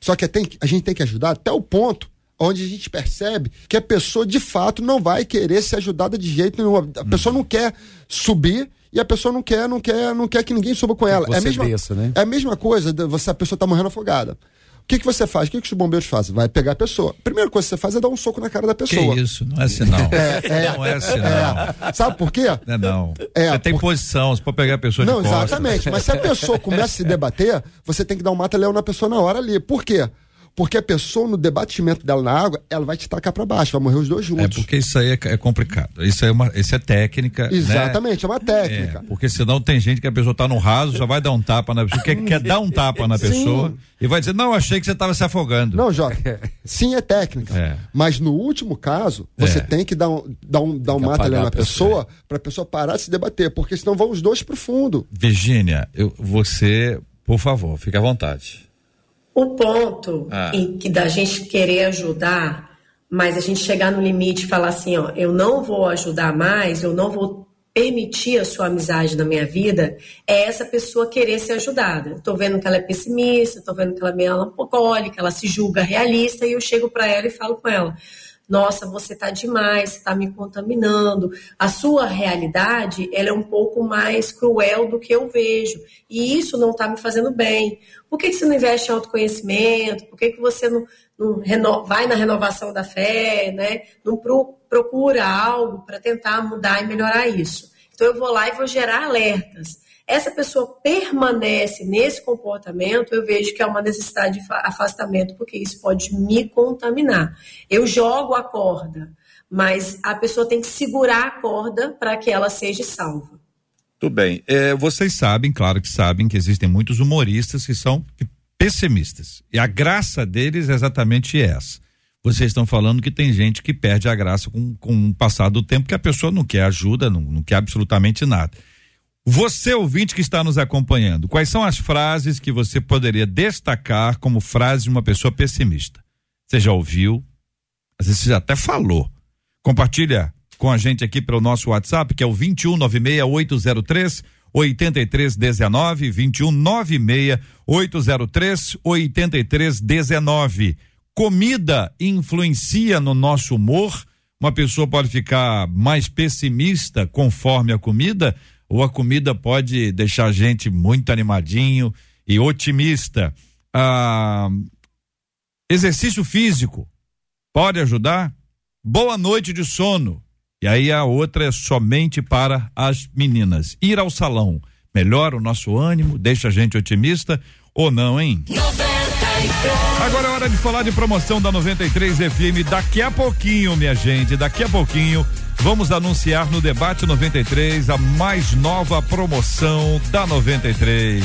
Só que tem, a gente tem que ajudar até o ponto onde a gente percebe que a pessoa de fato não vai querer ser ajudada de jeito nenhum. A pessoa não quer subir e a pessoa não quer, não quer, não quer que ninguém suba com ela. É a mesma, desça, né? é a mesma coisa, você, a pessoa está morrendo afogada que, que você faz? O que, que os bombeiros fazem? Vai pegar a pessoa. A primeira coisa que você faz é dar um soco na cara da pessoa. Que isso, não é sinal. É, é, não é sinal. É. Sabe por quê? Não é não. É, você tem por... posição, você pode pegar a pessoa não, de Não, exatamente. Mas se a pessoa começa a se debater, você tem que dar um mata-leão na pessoa na hora ali. Por quê? Porque a pessoa, no debatimento dela na água, ela vai te tacar para baixo, vai morrer os dois juntos. É porque isso aí é, é complicado. Isso é uma, isso é técnica. né? Exatamente, né? é uma técnica. É, porque senão tem gente que a pessoa tá no raso, já vai dar um tapa na pessoa, quer, quer dar um tapa na pessoa Sim. e vai dizer, não, achei que você estava se afogando. Não, Jota, sim é técnica. É. Mas no último caso, você é. tem que dar um, dar um, dar um mata ali na pessoa, para a pessoa parar de se debater, porque senão vão os dois pro fundo. Virgínia, eu, você, por favor, fique à vontade. O ponto ah. em que da gente querer ajudar, mas a gente chegar no limite e falar assim, ó, eu não vou ajudar mais, eu não vou permitir a sua amizade na minha vida, é essa pessoa querer ser ajudada. Estou vendo que ela é pessimista, estou vendo que ela é melancólica, ela se julga realista e eu chego para ela e falo com ela: nossa, você está demais, está me contaminando. A sua realidade ela é um pouco mais cruel do que eu vejo. E isso não está me fazendo bem. Por que, que você não investe em autoconhecimento? Por que, que você não, não vai na renovação da fé, né? não pro, procura algo para tentar mudar e melhorar isso? Então eu vou lá e vou gerar alertas essa pessoa permanece nesse comportamento, eu vejo que é uma necessidade de afastamento, porque isso pode me contaminar. Eu jogo a corda, mas a pessoa tem que segurar a corda para que ela seja salva. Tudo bem. É, vocês sabem, claro que sabem, que existem muitos humoristas que são pessimistas. E a graça deles é exatamente essa. Vocês estão falando que tem gente que perde a graça com, com o passar do tempo, que a pessoa não quer ajuda, não, não quer absolutamente nada. Você, ouvinte que está nos acompanhando, quais são as frases que você poderia destacar como frase de uma pessoa pessimista? Você já ouviu? Às vezes você até falou. Compartilha com a gente aqui pelo nosso WhatsApp, que é o 2196803 8319 2196 803 8319. Comida influencia no nosso humor? Uma pessoa pode ficar mais pessimista conforme a comida? Ou a comida pode deixar a gente muito animadinho e otimista. Ah, exercício físico pode ajudar? Boa noite de sono. E aí a outra é somente para as meninas. Ir ao salão melhora o nosso ânimo, deixa a gente otimista ou não, hein? 93. Agora é hora de falar de promoção da 93 FM. Daqui a pouquinho, minha gente, daqui a pouquinho Vamos anunciar no Debate 93 a mais nova promoção da 93.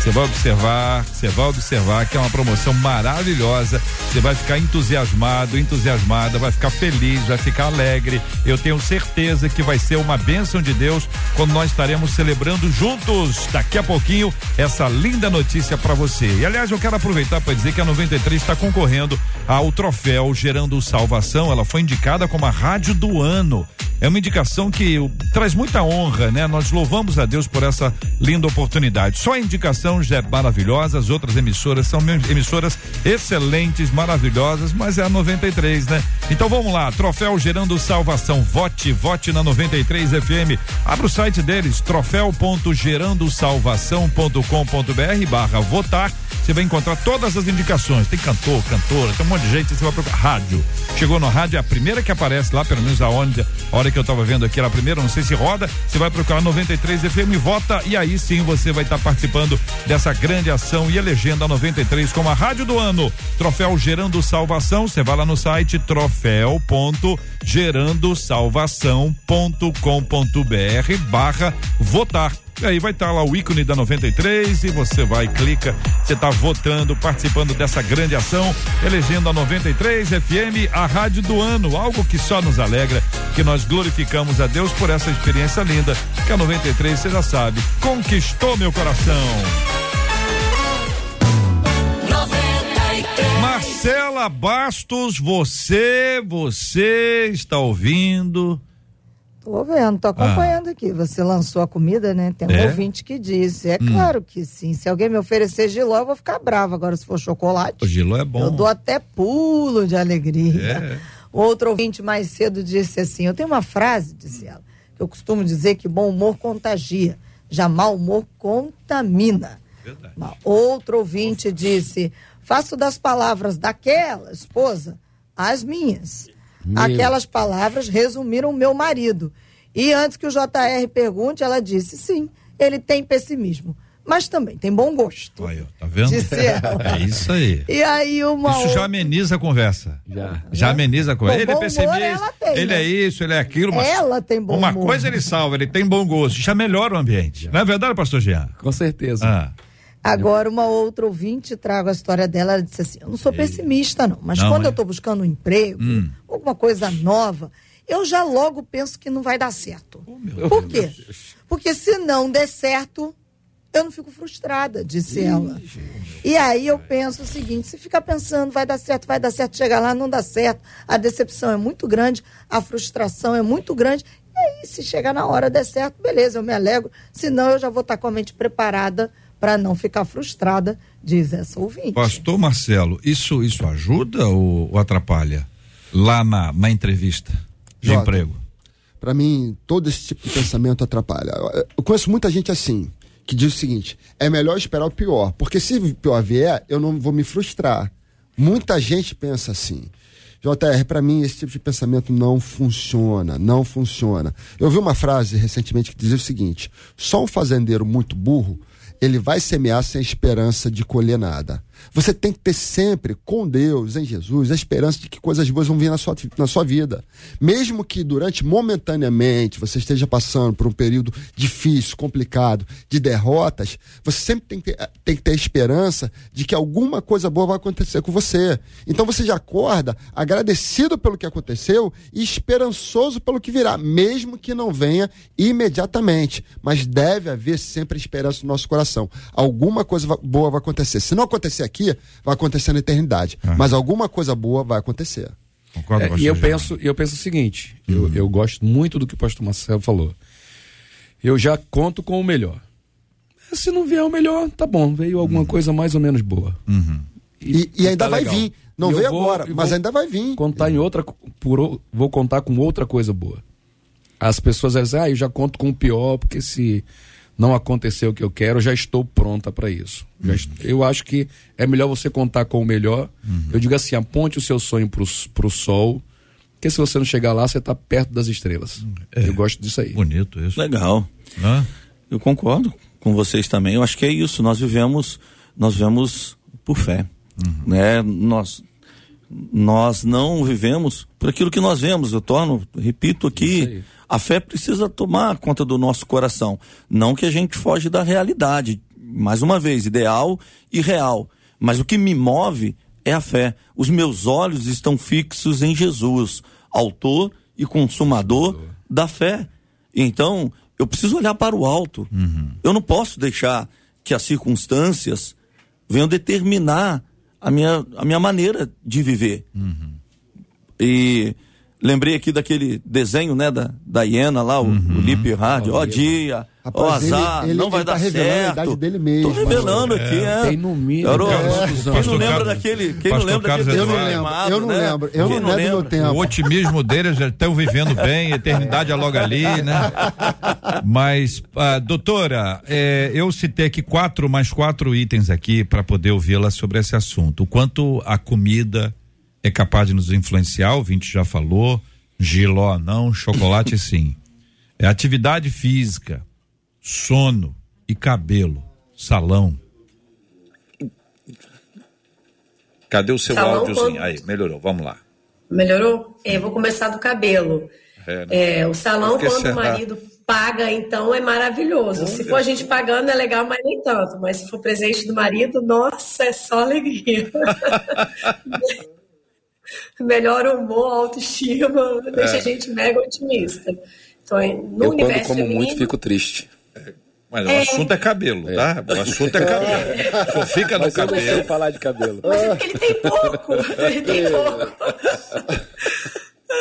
Você vai observar, você vai observar que é uma promoção maravilhosa. Você vai ficar entusiasmado, entusiasmada, vai ficar feliz, vai ficar alegre. Eu tenho certeza que vai ser uma bênção de Deus quando nós estaremos celebrando juntos daqui a pouquinho essa linda notícia para você. E aliás, eu quero aproveitar para dizer que a 93 está concorrendo ao troféu Gerando Salvação. Ela foi indicada como a rádio do ano. É uma indicação que traz muita honra, né? Nós louvamos a Deus por essa linda oportunidade. Só a indicação já é maravilhosa, as outras emissoras são emissoras excelentes, maravilhosas, mas é a 93, né? Então vamos lá, troféu Gerando Salvação. Vote, vote na 93 FM. Abra o site deles, troféu.gerandosalvação.com.br barra votar você vai encontrar todas as indicações. Tem cantor, cantora, tem um monte de gente, você vai procurar. Rádio. Chegou no rádio, é a primeira que aparece lá, pelo menos a onde, a hora que eu estava vendo aqui era a primeira, não sei se roda. Você vai procurar 93 FM, vota e aí sim você vai estar tá participando dessa grande ação e elegendo a 93 como a rádio do ano. Troféu Gerando Salvação, você vai lá no site troféu.gerandosalvação.com.br barra votar. E aí vai estar tá lá o ícone da 93 e você vai, clica, você está votando, participando dessa grande ação, elegendo a 93 FM, a rádio do ano, algo que só nos alegra, que nós glorificamos a Deus por essa experiência linda, que a 93, você já sabe, conquistou meu coração. Marcela Bastos, você, você está ouvindo Tô vendo, tô acompanhando ah. aqui. Você lançou a comida, né? Tem um é? ouvinte que disse. É hum. claro que sim. Se alguém me oferecer giló, eu vou ficar brava. Agora, se for chocolate. O giló é bom. Eu dou até pulo de alegria. É. Outro ouvinte mais cedo disse assim: Eu tenho uma frase, disse ela, que eu costumo dizer que bom humor contagia, já mau humor contamina. Verdade. Uma outro ouvinte disse: Faço das palavras daquela esposa as minhas. Meu. Aquelas palavras resumiram o meu marido. E antes que o JR pergunte, ela disse: sim, ele tem pessimismo. mas também tem bom gosto. Aí, tá vendo? Disse ela. É isso aí. E aí uma Isso já ameniza a conversa. Já. Já ameniza a Bom, conversa. Ele é bom humor pessimista, tem, ele né? é isso, ele é aquilo. Mas Ela tem bom Uma humor. coisa ele salva, ele tem bom gosto. Já melhora o ambiente. Não é verdade, pastor Jean? Com certeza. Ah, Agora, uma outra ouvinte trago a história dela, ela disse assim: Eu não sou pessimista, não, mas Não, quando é? eu estou buscando um emprego, Hum. alguma coisa nova, eu já logo penso que não vai dar certo. Oh, Por quê? Porque se não der certo, eu não fico frustrada, disse ela. E aí eu penso o seguinte: se ficar pensando, vai dar certo, vai dar certo, chegar lá, não dá certo, a decepção é muito grande, a frustração é muito grande. E aí, se chegar na hora der certo, beleza, eu me alegro. Senão, eu já vou estar com a mente preparada para não ficar frustrada, diz essa ouvinte. pastor Marcelo, isso, isso ajuda ou, ou atrapalha? Lá na, na entrevista de Jota. emprego. Para mim, todo esse tipo de pensamento atrapalha. Eu- Eu conheço muita gente assim, que diz o seguinte: é melhor esperar o pior, porque se o pior vier, eu não vou me frustrar. Muita gente pensa assim. JR, para mim, esse tipo de pensamento não funciona, não funciona. Eu vi uma frase recentemente que dizia o seguinte: só um fazendeiro muito burro ele vai semear sem esperança de colher nada. Você tem que ter sempre, com Deus, em Jesus, a esperança de que coisas boas vão vir na sua, na sua vida. Mesmo que durante, momentaneamente, você esteja passando por um período difícil, complicado, de derrotas, você sempre tem que, ter, tem que ter esperança de que alguma coisa boa vai acontecer com você. Então você já acorda agradecido pelo que aconteceu e esperançoso pelo que virá, mesmo que não venha imediatamente. Mas deve haver sempre esperança no nosso coração. Alguma coisa boa vai acontecer. Se não acontecer aqui, vai acontecer na eternidade. Mas alguma coisa boa vai acontecer. Concorda, É, pastor e eu penso, eu penso o seguinte: eu, eu gosto muito do que o pastor Marcelo falou. Eu já conto com o melhor. Se não vier o melhor, tá bom, veio alguma coisa mais ou menos boa. E, e ainda tá vai legal. vir. Não E eu veio vou- agora, e mas ainda vai vir. Contar em outra, co- por, vou contar com outra coisa boa. As pessoas dizem, ah, eu já conto com o pior, porque se não acontecer o que eu quero, eu já estou pronta para isso. Est- Eu acho que é melhor você contar com o melhor. Eu digo assim, aponte o seu sonho pro, s- pro sol, porque se você não chegar lá, você está perto das estrelas. Eu gosto disso aí. Bonito isso. Legal. Hã? Eu concordo com vocês também. Eu acho que é isso. Nós vivemos, nós vivemos por fé, né? Nós nós não vivemos por aquilo que nós vemos. Eu torno, repito aqui, a fé precisa tomar conta do nosso coração. Não que a gente foge da realidade. Mais uma vez, ideal e real. Mas o que me move é a fé. Os meus olhos estão fixos em Jesus, autor e consumador da fé. Então, eu preciso olhar para o alto. Eu não posso deixar que as circunstâncias venham determinar a minha, a minha maneira de viver. E lembrei aqui daquele desenho, né, da, da hiena lá, o, o Lip Rádio. Ó dia, ó Rapaz, ele- azar, ele- não ele vai tá dar revelando a certo. idade dele mesmo, Tô revelando aqui, é. Tem no mínimo Quem não Pastor lembra Carlos- daquele, quem não lembra Carlos daquele Eu não lembro, animado, eu não né? lembro, eu Quem não lembro do meu tempo. O otimismo deles já estão vivendo bem, a eternidade é logo ali, né? Mas, ah, doutora, eh, eu citei aqui quatro, mais quatro itens aqui para poder ouvi-la sobre esse assunto. O quanto a comida é capaz de nos influenciar, o Vinte já falou, giló não, chocolate sim. É atividade física, sono e cabelo, salão. Cadê o seu Salão áudiozinho? quando- Aí, melhorou, vamos lá. Melhorou? É, eu vou começar do cabelo. É, né? É, o salão, Porque quando será? o marido paga, então é maravilhoso. Se for a gente pagando, é legal, mas nem tanto. Mas se for presente do marido, nossa, é só alegria. Melhor humor, autoestima, deixa a gente mega otimista. Então, em- no Eu, quando universo como muito, feminino, fico triste. Mas o assunto é cabelo, tá? O assunto é cabelo. Só fica no Mas eu não cabelo. falar de cabelo. Mas é porque ele tem pouco. Ele tem pouco.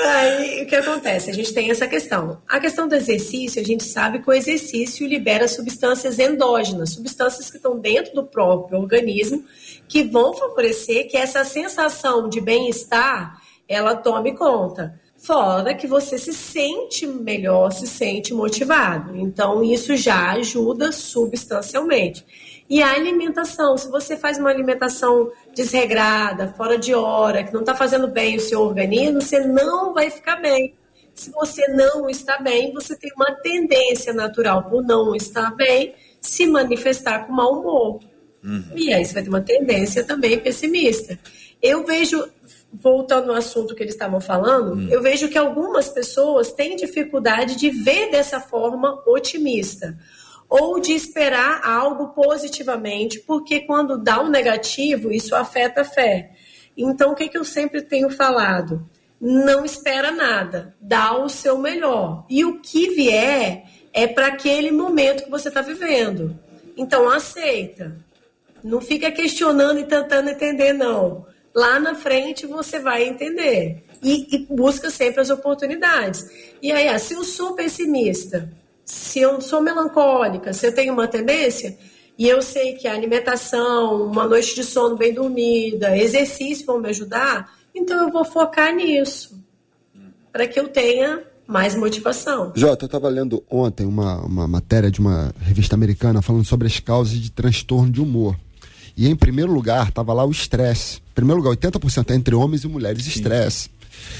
Aí, o que acontece? A gente tem essa questão. A questão do exercício, a gente sabe que o exercício libera substâncias endógenas, substâncias que estão dentro do próprio organismo, que vão favorecer que essa sensação de bem-estar, ela tome conta. Fora que você se sente melhor, se sente motivado. Então, isso já ajuda substancialmente. E a alimentação, se você faz uma alimentação desregrada, fora de hora, que não está fazendo bem o seu organismo, você não vai ficar bem. Se você não está bem, você tem uma tendência natural por não estar bem se manifestar com mau humor. Uhum. E aí você vai ter uma tendência também pessimista. Eu vejo, voltando ao assunto que eles estavam falando, uhum. eu vejo que algumas pessoas têm dificuldade de ver dessa forma otimista ou de esperar algo positivamente, porque quando dá um negativo, isso afeta a fé. Então, o que, que eu sempre tenho falado? Não espera nada, dá o seu melhor. E o que vier é para aquele momento que você está vivendo. Então, aceita. Não fica questionando e tentando entender, não. Lá na frente você vai entender. E, e busca sempre as oportunidades. E aí, ah, se eu sou pessimista, se eu sou melancólica, se eu tenho uma tendência, e eu sei que a alimentação, uma noite de sono bem dormida, exercício vão me ajudar, então eu vou focar nisso, para que eu tenha mais motivação. Jota, eu estava lendo ontem uma, uma matéria de uma revista americana falando sobre as causas de transtorno de humor. E em primeiro lugar estava lá o estresse. Em primeiro lugar, 80% entre homens e mulheres, estresse.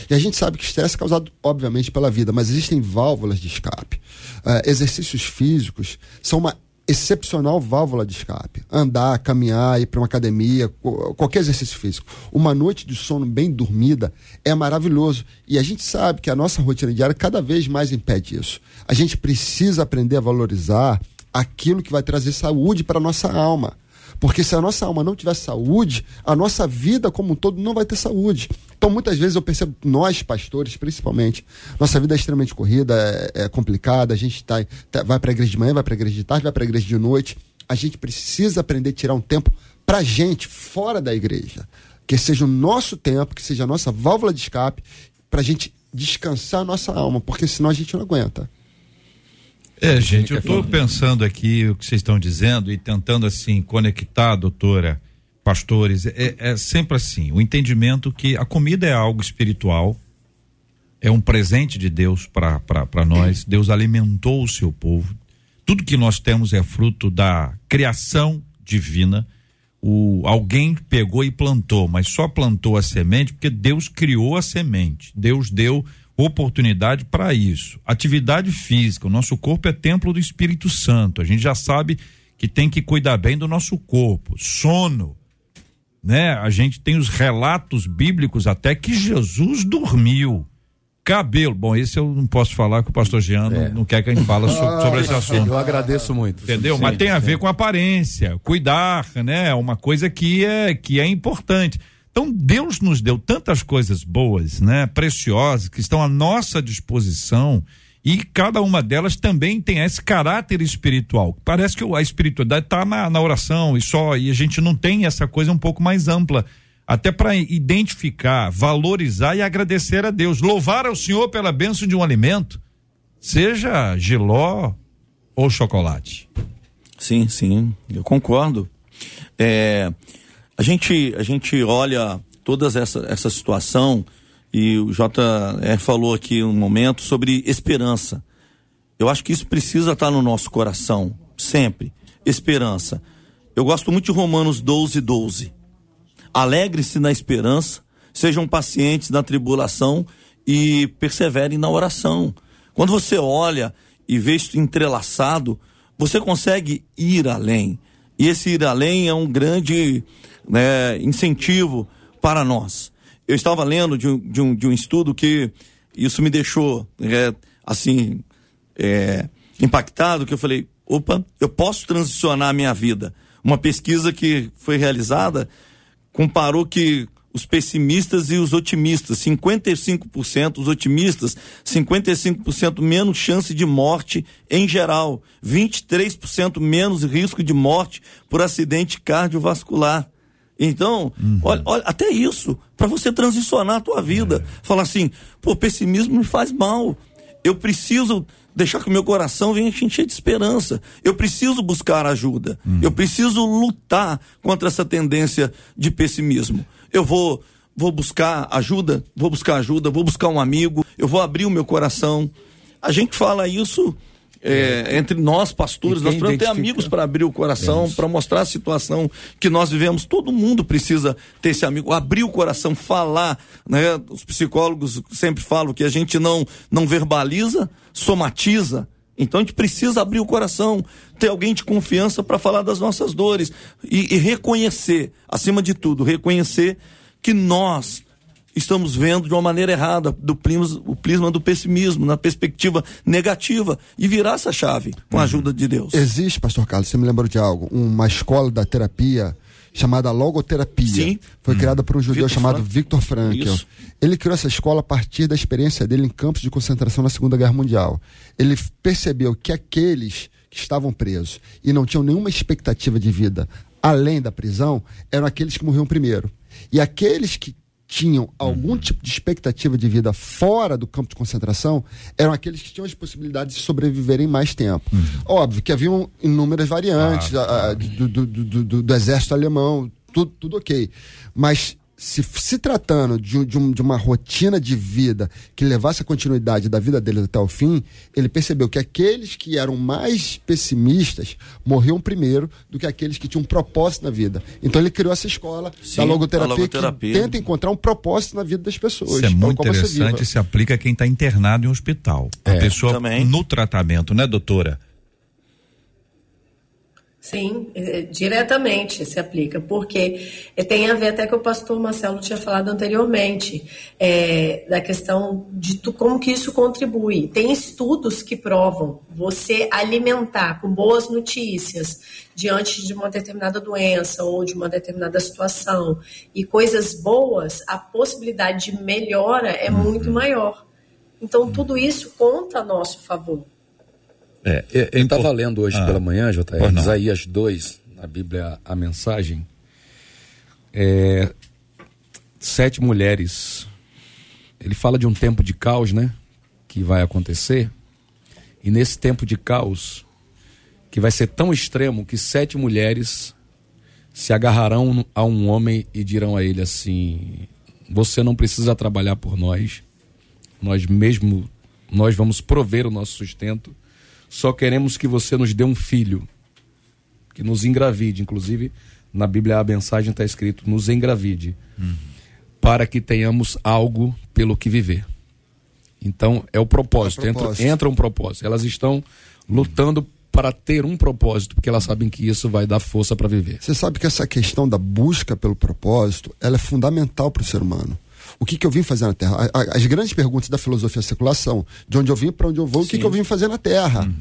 E a gente sabe que estresse é causado, obviamente, pela vida, mas existem válvulas de escape. Uh, exercícios físicos são uma excepcional válvula de escape. Andar, caminhar, ir para uma academia, qualquer exercício físico. Uma noite de sono bem dormida é maravilhoso. E a gente sabe que a nossa rotina diária cada vez mais impede isso. A gente precisa aprender a valorizar aquilo que vai trazer saúde para a nossa alma. Porque se a nossa alma não tiver saúde, a nossa vida como um todo não vai ter saúde. Então, muitas vezes eu percebo, nós pastores, principalmente, nossa vida é extremamente corrida, é, é complicada, a gente tá, tá vai para a igreja de manhã, vai para a igreja de tarde, vai para a igreja de noite. A gente precisa aprender a tirar um tempo para gente fora da igreja. Que seja o nosso tempo, que seja a nossa válvula de escape, para a gente descansar a nossa alma, porque senão a gente não aguenta. É, gente, eu estou pensando aqui o que vocês estão dizendo e tentando assim conectar, doutora, pastores, é, é sempre assim, o entendimento que a comida é algo espiritual, é um presente de Deus para nós. Deus alimentou o seu povo. Tudo que nós temos é fruto da criação divina. O, alguém pegou e plantou, mas só plantou a semente porque Deus criou a semente. Deus deu oportunidade para isso. Atividade física, o nosso corpo é templo do Espírito Santo. A gente já sabe que tem que cuidar bem do nosso corpo. Sono, né? A gente tem os relatos bíblicos até que Jesus dormiu. Cabelo, bom, esse eu não posso falar que o pastor Jean é. não, não, quer que a gente fale so, sobre esse assunto. Eu agradeço muito. Entendeu? Sim, Mas tem a sim. ver com aparência, cuidar, né? É uma coisa que é que é importante. Então Deus nos deu tantas coisas boas, né, preciosas que estão à nossa disposição e cada uma delas também tem esse caráter espiritual. Parece que a espiritualidade está na, na oração e só e a gente não tem essa coisa um pouco mais ampla até para identificar, valorizar e agradecer a Deus, louvar ao Senhor pela bênção de um alimento, seja giló ou chocolate. Sim, sim, eu concordo. É, a gente, a gente olha toda essa, essa situação e o JR falou aqui um momento sobre esperança. Eu acho que isso precisa estar no nosso coração, sempre. Esperança. Eu gosto muito de Romanos 12, 12. Alegre-se na esperança, sejam pacientes na tribulação e perseverem na oração. Quando você olha e vê isso entrelaçado, você consegue ir além. E esse ir além é um grande né, incentivo para nós. Eu estava lendo de um, de um, de um estudo que isso me deixou é, assim é, impactado, que eu falei, opa, eu posso transicionar a minha vida. Uma pesquisa que foi realizada comparou que os pessimistas e os otimistas, 55% os otimistas, 55% menos chance de morte em geral, 23% menos risco de morte por acidente cardiovascular. Então, uhum. olha, olha, até isso, para você transicionar a tua vida. É. Falar assim, pô, pessimismo me faz mal. Eu preciso deixar que o meu coração venha encher de esperança. Eu preciso buscar ajuda. Uhum. Eu preciso lutar contra essa tendência de pessimismo. Eu vou vou buscar ajuda, vou buscar ajuda, vou buscar um amigo, eu vou abrir o meu coração. A gente fala isso é, entre nós pastores, nós precisamos ter amigos para abrir o coração, para mostrar a situação que nós vivemos. Todo mundo precisa ter esse amigo, abrir o coração, falar. Né? Os psicólogos sempre falam que a gente não, não verbaliza, somatiza. Então a gente precisa abrir o coração, ter alguém de confiança para falar das nossas dores e, e, reconhecer, acima de tudo, reconhecer que nós estamos vendo de uma maneira errada do prisma, o prisma do pessimismo, na perspectiva negativa e virar essa chave com a ajuda de Deus. Existe, pastor Carlos, você me lembrou de algo, uma escola da terapia chamada logoterapia. Sim. Foi hum. criada por um judeu Victor chamado Frank. Viktor Frankl. Isso. Ele criou essa escola a partir da experiência dele em campos de concentração na Segunda Guerra Mundial. Ele percebeu que aqueles que estavam presos e não tinham nenhuma expectativa de vida além da prisão eram aqueles que morriam primeiro. E aqueles que tinham algum uhum. tipo de expectativa de vida fora do campo de concentração eram aqueles que tinham as possibilidades de sobreviverem mais tempo. Uhum. Óbvio que haviam inúmeras variantes ah, a, a, do, do, do, do, exército alemão, tudo, tudo ok. Mas se, se tratando de, de, um, de, uma rotina de vida que levasse a continuidade da vida dele até o fim, ele percebeu que aqueles que eram mais pessimistas morriam primeiro do que aqueles que tinham um propósito na vida. Então ele criou essa escola Sim, da logoterapia, logoterapia, que tenta encontrar um propósito na vida das pessoas. Isso é muito interessante, se aplica a quem está internado em um hospital. É, a pessoa também. no tratamento, né, doutora? Sim, é, diretamente se aplica, porque tem a ver até que o pastor Marcelo tinha falado anteriormente, é, da questão de tu, como que isso contribui. Tem estudos que provam você alimentar com boas notícias diante de uma determinada doença ou de uma determinada situação e coisas boas, a possibilidade de melhora é uhum. muito maior. Então, tudo isso conta a nosso favor. É, é, eu estava lendo hoje ah, pela manhã, JR, Isaías 2, na Bíblia, a mensagem. É, sete mulheres. Ele fala de um tempo de caos, né? Que vai acontecer. E nesse tempo de caos, que vai ser tão extremo que sete mulheres se agarrarão a um homem e dirão a ele assim: Você não precisa trabalhar por nós, nós mesmo, nós vamos prover o nosso sustento só queremos que você nos dê um filho, que nos engravide. Inclusive, na Bíblia a mensagem está escrito: nos engravide, uhum. para que tenhamos algo pelo que viver. Então, é o propósito, é propósito. Entra, entra um propósito. Elas estão lutando para ter um propósito, porque elas sabem que isso vai dar força para viver. Você sabe que essa questão da busca pelo propósito, ela é fundamental para o ser humano. O que, que eu vim fazer na Terra? As grandes perguntas da filosofia secular são de onde eu vim, para onde eu vou, Sim. o que, que eu vim fazer na Terra. Uhum.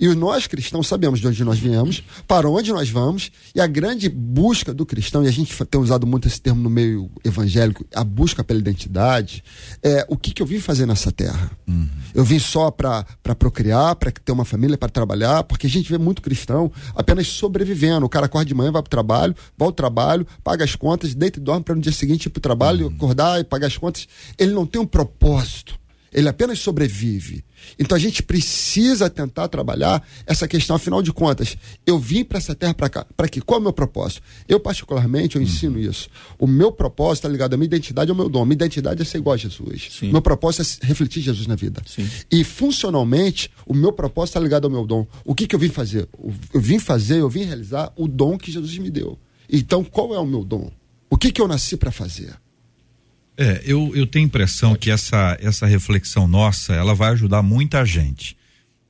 E nós cristãos sabemos de onde nós viemos, para onde nós vamos, e a grande busca do cristão, e a gente tem usado muito esse termo no meio evangélico, a busca pela identidade, é o que, que eu vim fazer nessa terra. Uhum. Eu vim só para procriar, para ter uma família, para trabalhar, porque a gente vê muito cristão apenas sobrevivendo. O cara acorda de manhã, vai para o trabalho, vai ao trabalho, paga as contas, deita e dorme para no dia seguinte ir para o trabalho, uhum. acordar e pagar as contas. Ele não tem um propósito ele apenas sobrevive. Então a gente precisa tentar trabalhar essa questão, afinal de contas, eu vim para essa terra para cá, para quê? Qual é o meu propósito? Eu, particularmente, eu ensino uhum. isso. O meu propósito está ligado à minha identidade ao meu dom. Minha identidade é ser igual a Jesus. Sim. Meu propósito é refletir Jesus na vida. Sim. E funcionalmente, o meu propósito está ligado ao meu dom. O que, que eu vim fazer? Eu vim fazer, eu vim realizar o dom que Jesus me deu. Então, qual é o meu dom? O que, que eu nasci para fazer? É, eu, eu tenho impressão que essa, essa reflexão nossa, ela vai ajudar muita gente.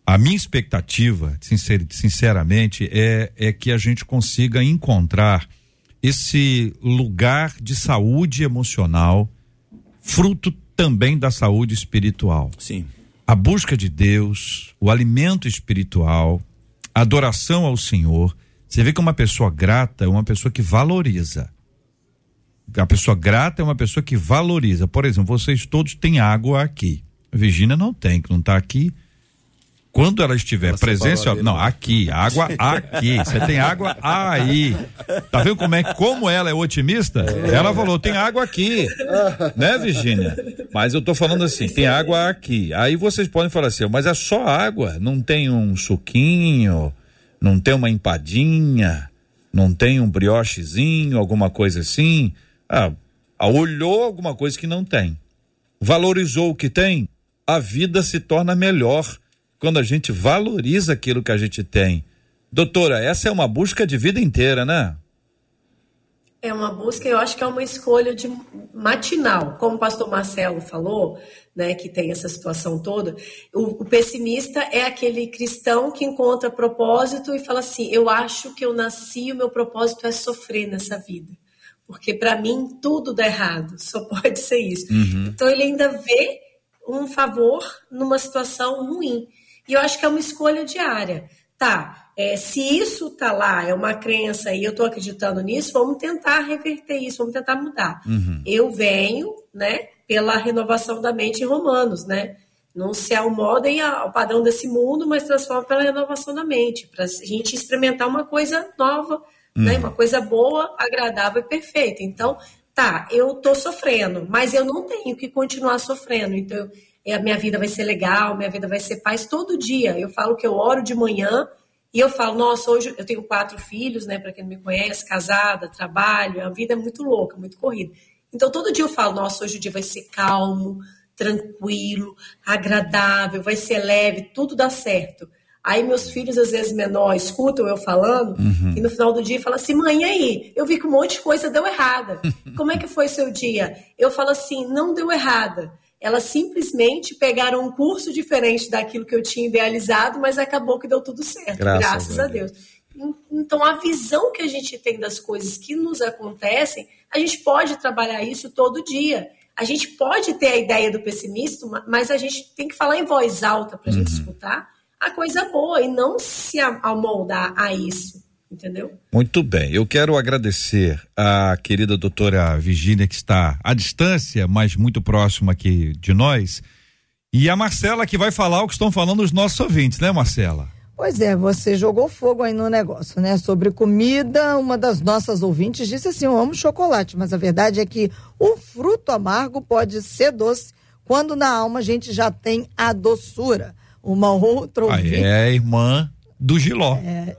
A minha expectativa, sincer, sinceramente, é, é que a gente consiga encontrar esse lugar de saúde emocional, fruto também da saúde espiritual. Sim. A busca de Deus, o alimento espiritual, a adoração ao Senhor. Você vê que uma pessoa grata é uma pessoa que valoriza. A pessoa grata é uma pessoa que valoriza. Por exemplo, vocês todos têm água aqui. A Virgínia não tem, que não está aqui. Quando ela estiver ela presente, ó, não, aqui, água aqui. Você tem água aí. Tá vendo como é como ela é otimista? Ela falou, tem água aqui. né, Virgínia? Mas eu tô falando assim, tem água aqui. Aí vocês podem falar assim, mas é só água, não tem um suquinho, não tem uma empadinha, não tem um briochezinho, alguma coisa assim. Ah, olhou alguma coisa que não tem. Valorizou o que tem, a vida se torna melhor quando a gente valoriza aquilo que a gente tem. Doutora, essa é uma busca de vida inteira, né? É uma busca, eu acho que é uma escolha de matinal, como o pastor Marcelo falou, né, que tem essa situação toda. O, o, pessimista é aquele cristão que encontra propósito e fala assim: eu acho que eu nasci, o meu propósito é sofrer nessa vida, porque para mim tudo dá errado, só pode ser isso. Uhum. Então ele ainda vê um favor numa situação ruim. E eu acho que é uma escolha diária. Tá, é, se isso tá lá, é uma crença e eu estou acreditando nisso, vamos tentar reverter isso, vamos tentar mudar. Uhum. Eu venho, né, pela renovação da mente em Romanos, né? Não se amodem ao padrão desse mundo, mas transforma pela renovação da mente, para a gente experimentar uma coisa nova, né? uhum. né? Uma coisa boa, agradável e perfeita. Então, tá, eu tô sofrendo, mas eu não tenho que continuar sofrendo. Então, a minha vida vai ser legal, minha vida vai ser paz todo dia. Eu falo que eu oro de manhã e eu falo, nossa, hoje eu tenho quatro filhos, né? Para quem não me conhece, casada, trabalho, a vida é muito louca, muito corrida. Então todo dia eu falo, nossa, hoje o dia vai ser calmo, tranquilo, agradável, vai ser leve, tudo dá certo. Aí meus filhos, às vezes menores, escutam eu falando, uhum. e no final do dia falam assim: mãe, aí, eu vi que um monte de coisa deu errada. Como é que foi seu dia? Eu falo assim: não deu errada elas simplesmente pegaram um curso diferente daquilo que eu tinha idealizado, mas acabou que deu tudo certo, graças, graças a Deus. Deus. Então, a visão que a gente tem das coisas que nos acontecem, a gente pode trabalhar isso todo dia. A gente pode ter a ideia do pessimista, mas a gente tem que falar em voz alta para a gente uhum. escutar a coisa boa e não se amoldar a isso entendeu? Muito bem. Eu quero agradecer a querida doutora Virgínia, que está à distância, mas muito próxima aqui de nós, e a Marcela, que vai falar o que estão falando os nossos ouvintes, né, Marcela? Pois é, você jogou fogo aí no negócio, né? Sobre comida, uma das nossas ouvintes disse assim: Eu amo chocolate, mas a verdade é que o fruto amargo pode ser doce quando na alma a gente já tem a doçura. Uma outra ouvinte. Aí é, irmã do giló. É.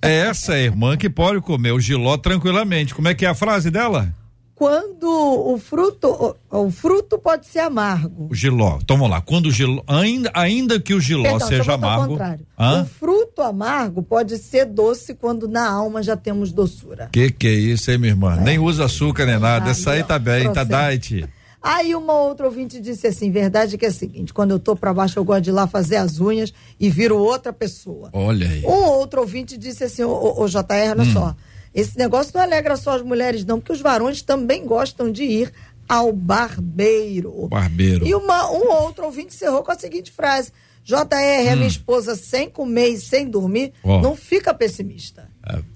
é essa é a irmã que pode comer o giló tranquilamente. Como é que é a frase dela? Quando o fruto, o, o fruto pode ser amargo. O giló. Então vamos lá. Quando o giló, ainda, ainda que o giló Perdão, seja amargo. O fruto amargo pode ser doce quando na alma já temos doçura. Que que é isso, hein, minha irmã? É. Nem usa açúcar nem nada. Ah, Essa aí tá bem, tá diet. Aí uma outra ouvinte disse assim: verdade que é a seguinte, quando eu tô para baixo eu gosto de ir lá fazer as unhas e viro outra pessoa. Olha aí. Um outro ouvinte disse assim: ô, ô, ô JR, olha hum. só, esse negócio não alegra só as mulheres, não, porque os varões também gostam de ir ao barbeiro. Barbeiro. E uma, um outro ouvinte encerrou com a seguinte frase: JR, hum. a minha esposa sem comer e sem dormir, oh. não fica pessimista.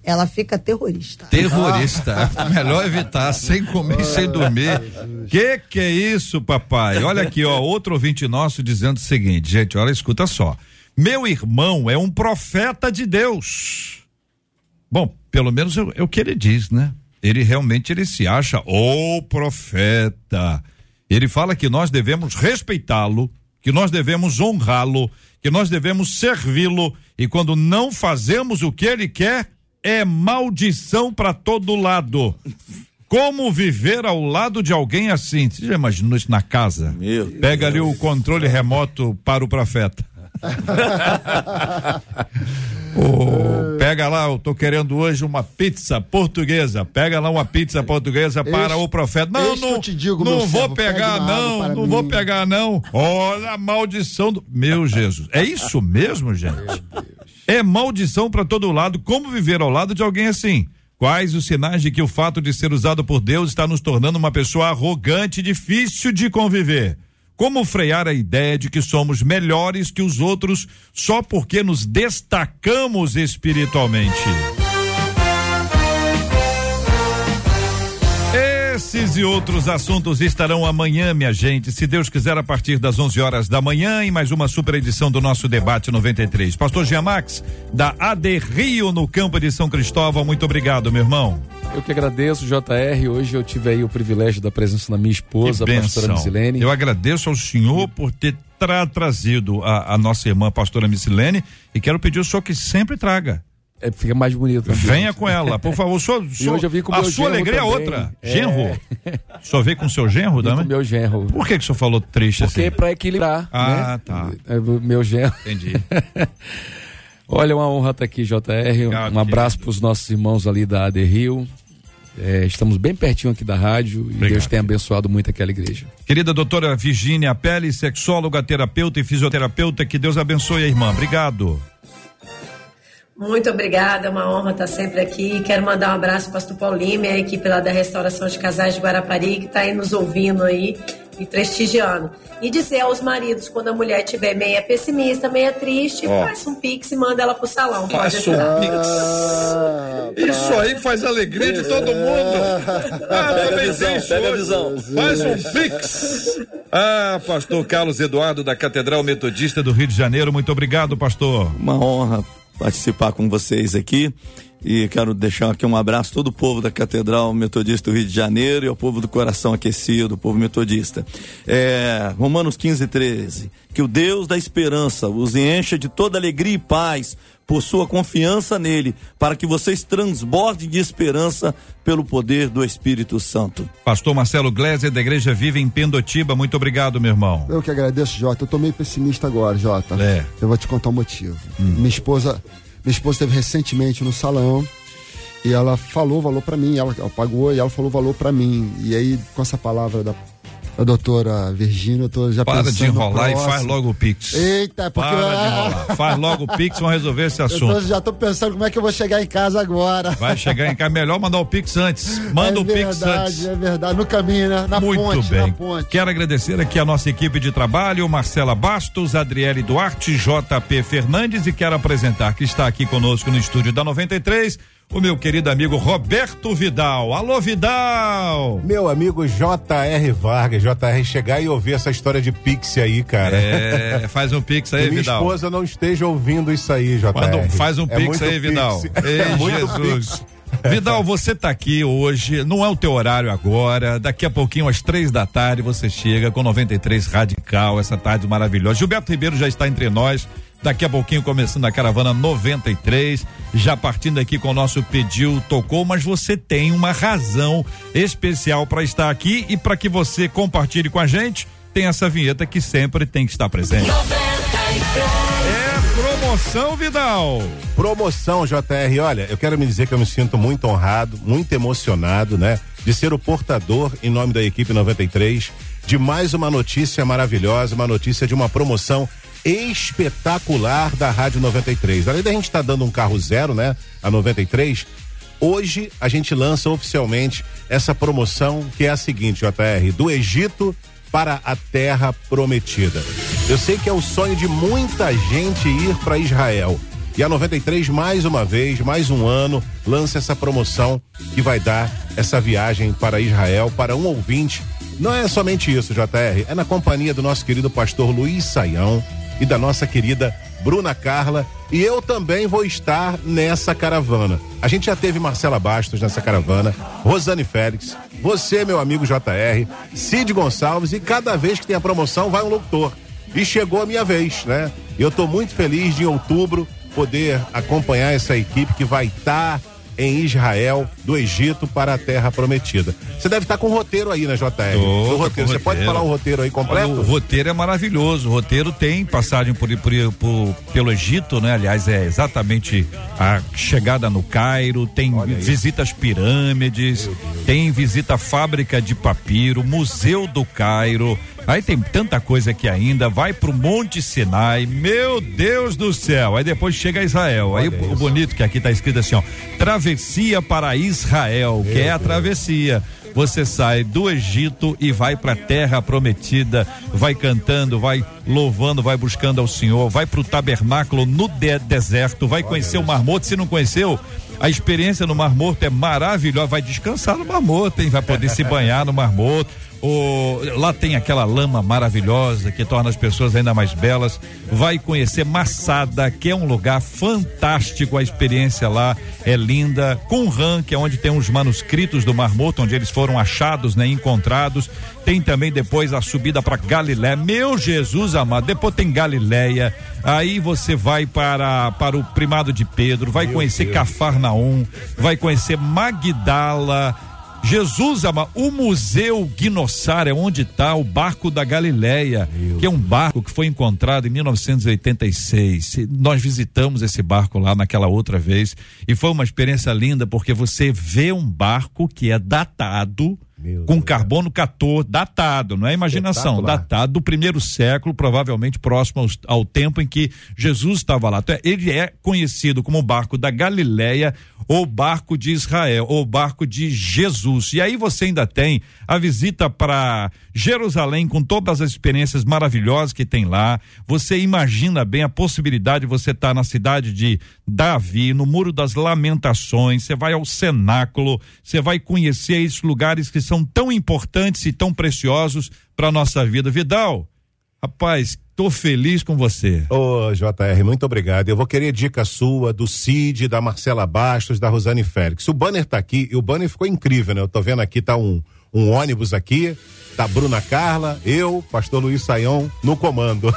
Ela fica terrorista. Terrorista. Ah. Melhor evitar, sem comer e sem dormir. Que que é isso, papai? Olha aqui, ó, outro ouvinte nosso dizendo o seguinte, gente, olha, escuta só. Meu irmão é um profeta de Deus. Bom, pelo menos é, é o que ele diz, né? Ele realmente ele se acha o profeta. Ele fala que nós devemos respeitá-lo, que nós devemos honrá-lo, que nós devemos servi-lo e quando não fazemos o que ele quer, é maldição para todo lado. Como viver ao lado de alguém assim? Você já imaginou isso na casa? Meu Pega Deus. ali o controle remoto para o profeta. Oh, pega lá, eu tô querendo hoje uma pizza portuguesa. Pega lá uma pizza portuguesa para o profeta. Não, não, digo, não vou servo, pegar não, não mim. vou pegar não. Olha a maldição do meu Jesus. É isso mesmo, gente? É maldição para todo lado. Como viver ao lado de alguém assim? Quais os sinais de que o fato de ser usado por Deus está nos tornando uma pessoa arrogante e difícil de conviver? Como frear a ideia de que somos melhores que os outros só porque nos destacamos espiritualmente? Esses e outros assuntos estarão amanhã, minha gente, se Deus quiser, a partir das 11 horas da manhã, em mais uma super edição do nosso debate 93. Pastor Giamax, da AD Rio, no campo de São Cristóvão, muito obrigado, meu irmão. Eu que agradeço, JR. Hoje eu tive aí o privilégio da presença da minha esposa, a pastora Missilene. Eu agradeço ao senhor por ter tra trazido a, a nossa irmã, a pastora Missilene, e quero pedir ao senhor que sempre traga é, fica mais bonito. Também. Venha com ela, por favor. Vim com a sua alegria é outra. É... Genro? O senhor veio com seu genro vim também? Com meu genro. Por que, que o senhor falou triste Porque assim? Porque pra equilibrar. Ah, né? tá. É, meu genro. Entendi. Olha, uma honra estar aqui, JR. Obrigado, um abraço para os nossos irmãos ali da AD Rio. É, estamos bem pertinho aqui da rádio Obrigado. e Deus tem abençoado muito aquela igreja. Querida doutora Virginia Pele, sexóloga, terapeuta e fisioterapeuta, que Deus abençoe a irmã. Obrigado. Muito obrigada, é uma honra estar sempre aqui. Quero mandar um abraço para o pastor Paulinho e a equipe lá da Restauração de Casais de Guarapari, que está aí nos ouvindo aí e prestigiando. E dizer aos maridos, quando a mulher estiver meia pessimista, meia triste, oh. faz um pix e manda ela pro salão. Faz um pix. Ah, Isso aí faz alegria de todo mundo. Ah, pega a visão, pega a visão. Faz um pix. Ah, pastor Carlos Eduardo da Catedral Metodista do Rio de Janeiro, muito obrigado, pastor. Uma honra participar com vocês aqui. E quero deixar aqui um abraço a todo o povo da Catedral Metodista do Rio de Janeiro e ao povo do coração aquecido, o povo metodista. É, Romanos 15, 13. Que o Deus da esperança os encha de toda alegria e paz por sua confiança nele, para que vocês transbordem de esperança pelo poder do Espírito Santo. Pastor Marcelo Gleiser, da Igreja Viva em Pendotiba, muito obrigado, meu irmão. Eu que agradeço, Jota. Eu tô meio pessimista agora, Jota. É. Eu vou te contar o motivo. Hum. Minha esposa minha esposa esteve recentemente no salão e ela falou o valor para mim, ela, ela, pagou e ela falou o valor para mim. E aí, com essa palavra da, da doutora Virgínia, eu tô já Para de enrolar e faz logo o Pix. Eita, porque. Para de enrolar. faz logo o Pix, vamos resolver esse assunto. Eu tô, já tô pensando como é que eu vou chegar em casa agora. Vai chegar em casa, melhor mandar o Pix antes. Manda é o verdade, Pix antes. É verdade, no caminho, né? Na Muito ponte, bem. na ponte. Quero agradecer aqui a nossa equipe de trabalho, Marcela Bastos, Adriele Duarte, JP Fernandes e quero apresentar que está aqui conosco no estúdio da 93 o meu querido amigo Roberto Vidal. Alô, Vidal! Meu amigo J.R. Vargas, J.R. chegar e ouvir essa história de Pix aí, cara. É, faz um Pix aí, que Vidal. Minha esposa não esteja ouvindo isso aí, J.R. Faz um é Pix aí, pix. Vidal. Ei, é Jesus. Pix. Vidal, você está aqui hoje, não é o teu horário agora, daqui a pouquinho às três da tarde você chega com 93 Radical, essa tarde maravilhosa. Gilberto Ribeiro já está entre nós, Daqui a pouquinho começando a caravana 93, já partindo aqui com o nosso pediu tocou, mas você tem uma razão especial para estar aqui e para que você compartilhe com a gente, tem essa vinheta que sempre tem que estar presente. 93. É promoção Vidal. Promoção JR, olha, eu quero me dizer que eu me sinto muito honrado, muito emocionado, né, de ser o portador em nome da equipe 93 de mais uma notícia maravilhosa, uma notícia de uma promoção espetacular da Rádio 93. Além da gente estar tá dando um carro zero, né? A 93. Hoje a gente lança oficialmente essa promoção que é a seguinte, JR, do Egito para a terra prometida. Eu sei que é o sonho de muita gente ir para Israel. E a 93, mais uma vez, mais um ano, lança essa promoção que vai dar essa viagem para Israel para um ouvinte. Não é somente isso, JR, é na companhia do nosso querido pastor Luiz Saião, e da nossa querida Bruna Carla. E eu também vou estar nessa caravana. A gente já teve Marcela Bastos nessa caravana, Rosane Félix, você, meu amigo JR, Cid Gonçalves, e cada vez que tem a promoção vai um locutor. E chegou a minha vez, né? Eu estou muito feliz de em outubro poder acompanhar essa equipe que vai estar. Tá em Israel, do Egito para a Terra Prometida. Você deve estar com o roteiro aí, né, JR? Tô, roteiro. Você pode falar o roteiro aí completo? O roteiro é maravilhoso. O roteiro tem passagem por, por, por pelo Egito, né? Aliás, é exatamente a chegada no Cairo, tem Olha visita às pirâmides, tem visita à fábrica de papiro, Museu do Cairo. Aí tem tanta coisa aqui ainda, vai pro Monte Sinai, meu Deus do céu. Aí depois chega a Israel. Aí isso. o bonito que aqui tá escrito assim, ó, travessia para Israel, meu que é a travessia você sai do Egito e vai para a terra prometida, vai cantando, vai louvando, vai buscando ao Senhor, vai para o tabernáculo no de deserto, vai Olha conhecer o Mar Morto. Se não conheceu, a experiência no Mar Morto é maravilhosa. Vai descansar no Mar Morto, hein? vai poder se banhar no Mar Morto o, lá tem aquela lama maravilhosa que torna as pessoas ainda mais belas. Vai conhecer Massada, que é um lugar fantástico. A experiência lá é linda. Qumran, que é onde tem os manuscritos do Mar Morto, onde eles foram achados, né, encontrados. Tem também depois a subida para Galiléia. Meu Jesus amado, depois tem Galiléia. Aí você vai para para o primado de Pedro, vai Meu conhecer Deus. Cafarnaum, vai conhecer Magdala Jesus ama o Museu Guinossário, é onde está o barco da Galileia, Meu que é um barco que foi encontrado em 1986. Nós visitamos esse barco lá naquela outra vez e foi uma experiência linda porque você vê um barco que é datado meu com Deus carbono 14, datado, não é imaginação, datado do primeiro século, provavelmente próximo ao, ao tempo em que Jesus estava lá. Então, ele é conhecido como o barco da Galileia ou barco de Israel, ou barco de Jesus. E aí você ainda tem a visita para Jerusalém com todas as experiências maravilhosas que tem lá. Você imagina bem a possibilidade de você estar tá na cidade de Davi, no Muro das Lamentações, você vai ao cenáculo, você vai conhecer esses lugares que são tão importantes e tão preciosos para nossa vida. Vidal, rapaz, Tô feliz com você. Ô, JR, muito obrigado. Eu vou querer dica sua, do Cid, da Marcela Bastos, da Rosane Félix. O banner tá aqui e o banner ficou incrível, né? Eu tô vendo aqui, tá um, um ônibus aqui, tá Bruna Carla, eu, pastor Luiz Saião, no comando.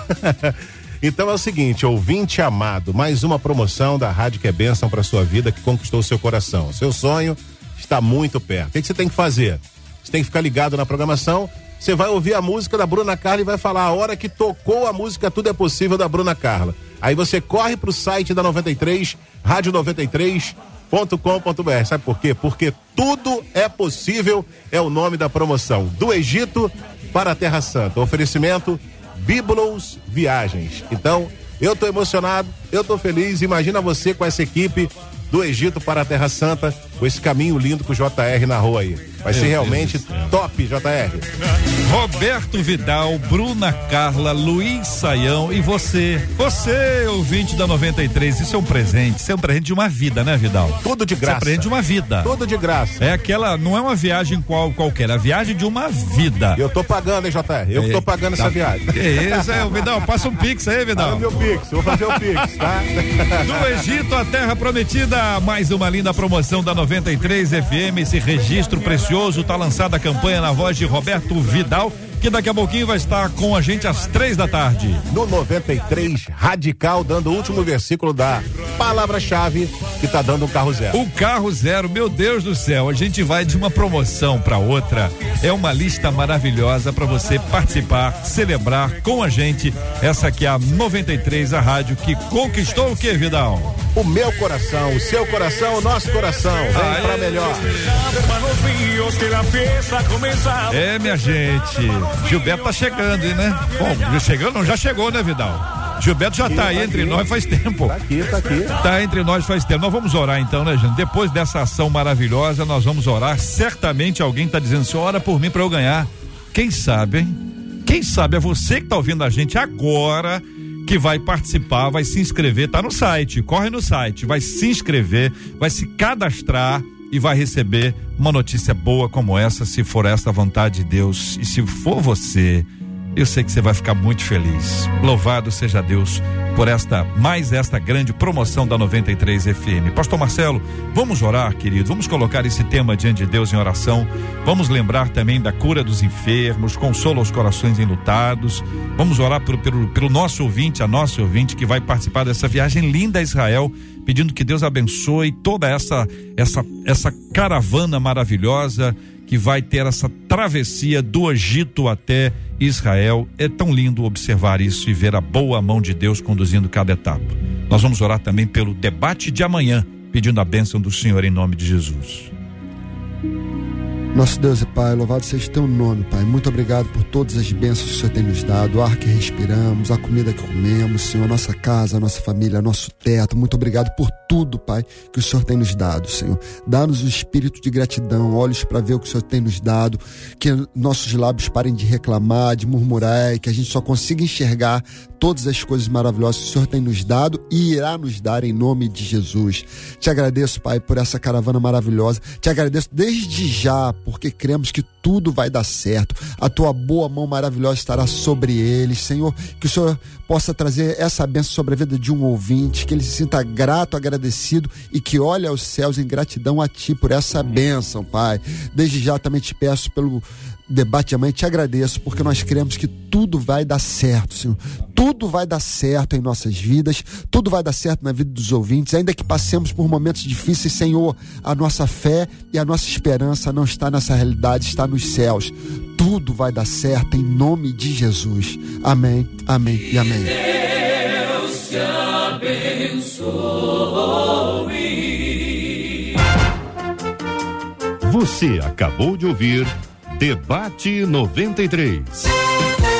então é o seguinte, ouvinte amado, mais uma promoção da Rádio que é bênção para sua vida, que conquistou seu coração. Seu sonho está muito perto. O que você tem que fazer? Você tem que ficar ligado na programação você vai ouvir a música da Bruna Carla e vai falar a hora que tocou a música Tudo é Possível da Bruna Carla. Aí você corre pro site da 93, rádio 93.com.br. Sabe por quê? Porque tudo é possível é o nome da promoção. Do Egito para a Terra Santa. Oferecimento Biblos Viagens. Então, eu tô emocionado, eu tô feliz. Imagina você com essa equipe do Egito para a Terra Santa, com esse caminho lindo com o JR na aí. Vai ser realmente top, JR. Roberto Vidal, Bruna Carla, Luiz Saião e você. Você, ouvinte da 93. Isso é um presente. Isso é um presente de uma vida, né, Vidal? Tudo de graça. Isso é um presente de uma vida. Tudo de graça. É aquela, não é uma viagem qual, qualquer, é a viagem de uma vida. Eu tô pagando, hein, JR? Eu é, tô pagando tá. essa viagem. É isso, é, Vidal. Passa um pix aí, Vidal. Meu pix, vou fazer o pix, tá? Do Egito à Terra Prometida, mais uma linda promoção da 93 FM, esse registro precioso maravilhoso. Tá lançada a campanha na voz de Roberto Vidal que daqui a pouquinho vai estar com a gente às três da tarde. No 93 Radical, dando o último versículo da palavra-chave que tá dando um carro zero. O carro zero, meu Deus do céu, a gente vai de uma promoção para outra. É uma lista maravilhosa para você participar, celebrar com a gente. Essa aqui é a 93, a rádio que conquistou o que, Vidal? O meu coração, o seu coração, o nosso coração. Vem pra melhor. É, minha gente. Gilberto tá chegando, né? Bom, chegando, não, já chegou, né, Vidal? Gilberto já tá aí entre nós faz tempo. Tá aqui, tá aqui. Tá entre nós faz tempo. Nós vamos orar então, né, gente? Depois dessa ação maravilhosa, nós vamos orar. Certamente alguém tá dizendo assim: ora por mim para eu ganhar. Quem sabe, hein? Quem sabe é você que tá ouvindo a gente agora que vai participar, vai se inscrever, tá no site, corre no site, vai se inscrever, vai se cadastrar e vai receber uma notícia boa como essa, se for esta a vontade de Deus. E se for você, eu sei que você vai ficar muito feliz. Louvado seja Deus por esta mais esta grande promoção da 93 FM. Pastor Marcelo, vamos orar, querido. Vamos colocar esse tema diante de Deus em oração. Vamos lembrar também da cura dos enfermos, consolo aos corações enlutados. Vamos orar pelo, pelo, pelo nosso ouvinte, a nossa ouvinte que vai participar dessa viagem linda a Israel pedindo que Deus abençoe toda essa essa essa caravana maravilhosa que vai ter essa travessia do Egito até Israel. É tão lindo observar isso e ver a boa mão de Deus conduzindo cada etapa. Nós vamos orar também pelo debate de amanhã, pedindo a bênção do Senhor em nome de Jesus. Nosso Deus e Pai, louvado seja teu nome, Pai. Muito obrigado por todas as bênçãos que o Senhor tem nos dado, o ar que respiramos, a comida que comemos, Senhor, nossa casa, nossa família, nosso teto. Muito obrigado por tudo, Pai, que o Senhor tem nos dado, Senhor. Dá-nos o espírito de gratidão, olhos para ver o que o Senhor tem nos dado, que nossos lábios parem de reclamar, de murmurar, e que a gente só consiga enxergar todas as coisas maravilhosas que o Senhor tem nos dado e irá nos dar em nome de Jesus. Te agradeço, Pai, por essa caravana maravilhosa. Te agradeço desde já porque cremos que tudo vai dar certo. A tua boa mão maravilhosa estará sobre eles, Senhor. Que o Senhor possa trazer essa bênção sobre a vida de um ouvinte, que ele se sinta grato, agradecido e que olhe aos céus em gratidão a ti por essa bênção, Pai. Desde já também te peço pelo debate de amanhã, te agradeço, porque nós cremos que tudo vai dar certo, Senhor. Tudo vai dar certo em nossas vidas, tudo vai dar certo na vida dos ouvintes, ainda que passemos por momentos difíceis, Senhor. A nossa fé e a nossa esperança não está nessa realidade, está nos céus. Tudo vai dar certo em nome de Jesus. Amém, amém e amém. Deus te abençoe. Você acabou de ouvir Debate 93.